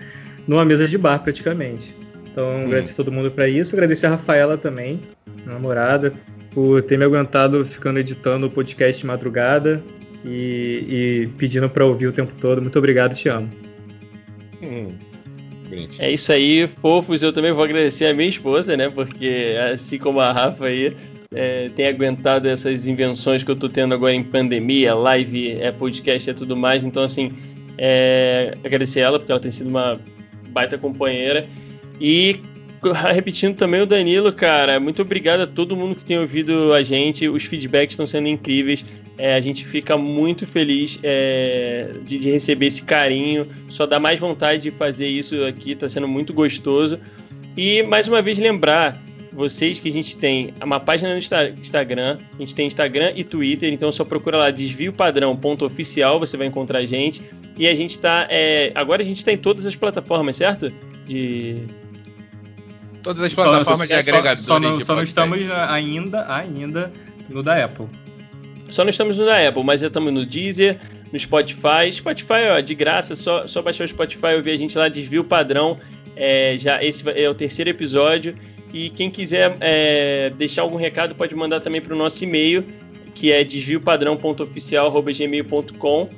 numa mesa de bar, praticamente. Então, hum. agradecer a todo mundo para isso. Agradecer a Rafaela também, namorada, por ter me aguentado ficando editando o podcast de madrugada e, e pedindo para ouvir o tempo todo. Muito obrigado, te amo. Hum. É isso aí, fofos. Eu também vou agradecer a minha esposa, né? Porque assim como a Rafa aí, é, tem aguentado essas invenções que eu tô tendo agora em pandemia, live, é, podcast e é tudo mais. Então, assim, é, agradecer ela, porque ela tem sido uma baita companheira. E repetindo também o Danilo, cara, muito obrigado a todo mundo que tem ouvido a gente. Os feedbacks estão sendo incríveis. É, a gente fica muito feliz é, de, de, receber esse carinho. Só dá mais vontade de fazer isso aqui, está sendo muito gostoso. E mais uma vez lembrar vocês que a gente tem uma página no Instagram, a gente tem Instagram e Twitter, então só procura lá desvio padrão ponto oficial, você vai encontrar a gente. E a gente está é, agora a gente está em todas as plataformas, certo? De todas as plataformas só, de agregadores. Só, só, não, só não estamos ainda ainda no da Apple. Só não estamos no da Apple, mas já estamos no Deezer, no Spotify. Spotify, ó, de graça, só, só baixar o Spotify e ouvir a gente lá, desvio padrão. É, já esse é o terceiro episódio. E quem quiser é, deixar algum recado pode mandar também para o nosso e-mail, que é desviopadrão.oficial.gmail.com.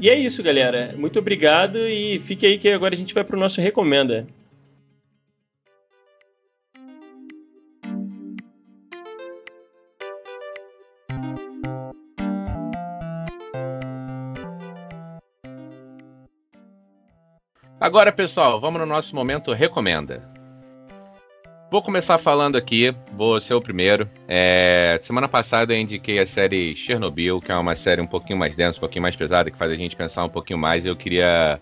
E é isso, galera. Muito obrigado e fique aí que agora a gente vai para o nosso Recomenda. Agora, pessoal, vamos no nosso momento recomenda. Vou começar falando aqui, vou ser o primeiro. É, semana passada eu indiquei a série Chernobyl, que é uma série um pouquinho mais densa, um pouquinho mais pesada, que faz a gente pensar um pouquinho mais. Eu queria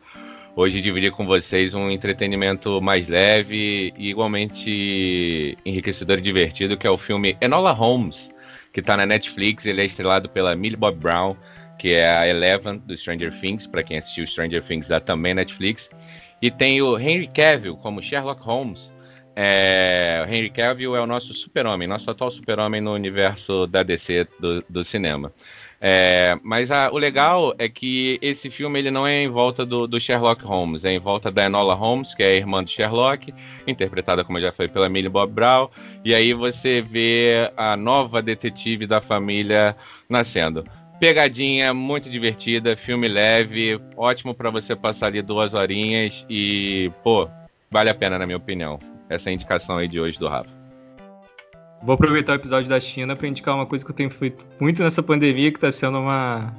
hoje dividir com vocês um entretenimento mais leve e igualmente enriquecedor e divertido, que é o filme Enola Holmes, que está na Netflix. Ele é estrelado pela Millie Bob Brown, que é a Eleven do Stranger Things, para quem assistiu Stranger Things dá também Netflix. E tem o Henry Cavill como Sherlock Holmes. É, o Henry Cavill é o nosso super-homem, nosso atual super-homem no universo da DC do, do cinema. É, mas a, o legal é que esse filme ele não é em volta do, do, Sherlock Holmes, é em volta da Enola Holmes, que é a irmã do Sherlock, interpretada, como já foi, pela Millie Bob Brown. E aí você vê a nova detetive da família nascendo. Pegadinha, muito divertida, filme leve, ótimo para você passar ali duas horinhas e, pô, vale a pena na minha opinião. Essa é a indicação aí de hoje do Rafa. Vou aproveitar o episódio da China para indicar uma coisa que eu tenho feito muito nessa pandemia, que está sendo uma,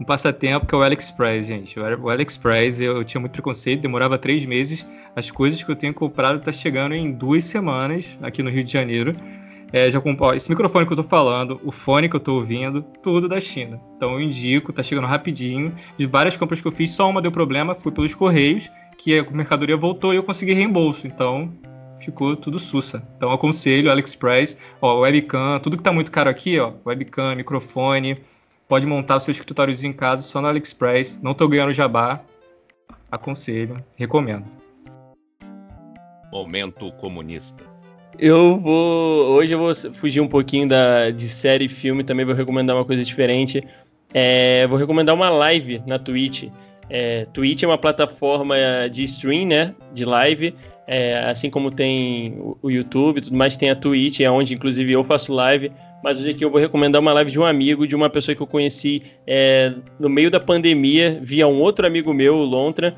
um passatempo, que é o AliExpress, gente. O AliExpress, eu tinha muito preconceito, demorava três meses. As coisas que eu tenho comprado tá chegando em duas semanas aqui no Rio de Janeiro. É, já comprou esse microfone que eu tô falando, o fone que eu tô ouvindo, tudo da China. Então eu indico, tá chegando rapidinho. De várias compras que eu fiz, só uma deu problema, foi pelos Correios, que a mercadoria voltou e eu consegui reembolso. Então, ficou tudo sussa. Então aconselho AliExpress, ó, webcam, tudo que tá muito caro aqui, ó, webcam, microfone, pode montar o seu escritóriozinho em casa só no AliExpress, não tô ganhando jabá, aconselho, recomendo. Momento comunista. Eu vou. Hoje eu vou fugir um pouquinho da, de série e filme, também vou recomendar uma coisa diferente. É, vou recomendar uma live na Twitch. É, Twitch é uma plataforma de stream, né? De live. É, assim como tem o YouTube tudo mais, tem a Twitch, é onde inclusive eu faço live. Mas hoje aqui eu vou recomendar uma live de um amigo, de uma pessoa que eu conheci é, no meio da pandemia, via um outro amigo meu, o Lontra,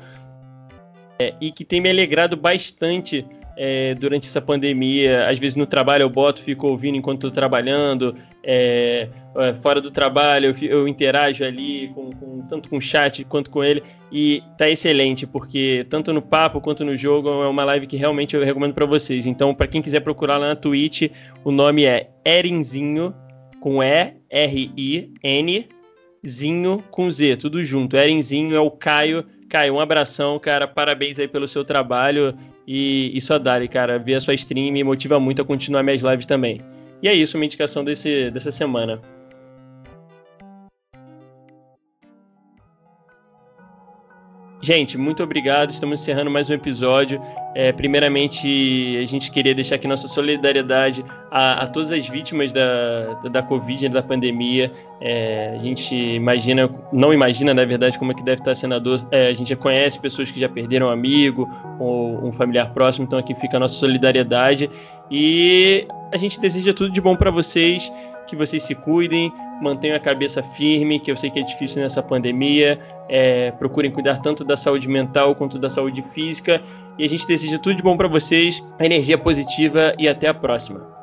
é, e que tem me alegrado bastante é, durante essa pandemia. Às vezes no trabalho eu boto, fico ouvindo enquanto estou trabalhando. É, é, fora do trabalho eu, eu interajo ali com, com, tanto com o chat quanto com ele e tá excelente porque tanto no papo quanto no jogo é uma live que realmente eu recomendo para vocês. Então para quem quiser procurar lá na Twitch, o nome é Erinzinho com E R I N Zinho com Z, tudo junto. Erinzinho é o Caio. Caio, um abração, cara. Parabéns aí pelo seu trabalho. E, e só dá, cara. Ver a sua stream me motiva muito a continuar minhas lives também. E é isso, uma indicação desse, dessa semana. Gente, muito obrigado. Estamos encerrando mais um episódio. É, primeiramente, a gente queria deixar aqui nossa solidariedade a, a todas as vítimas da, da Covid, da pandemia. É, a gente imagina, não imagina, na verdade, como é que deve estar sendo a dor. É, a gente já conhece pessoas que já perderam um amigo ou um familiar próximo, então aqui fica a nossa solidariedade. E a gente deseja tudo de bom para vocês, que vocês se cuidem, mantenham a cabeça firme, que eu sei que é difícil nessa pandemia. É, procurem cuidar tanto da saúde mental quanto da saúde física. E a gente deseja tudo de bom para vocês, energia positiva e até a próxima.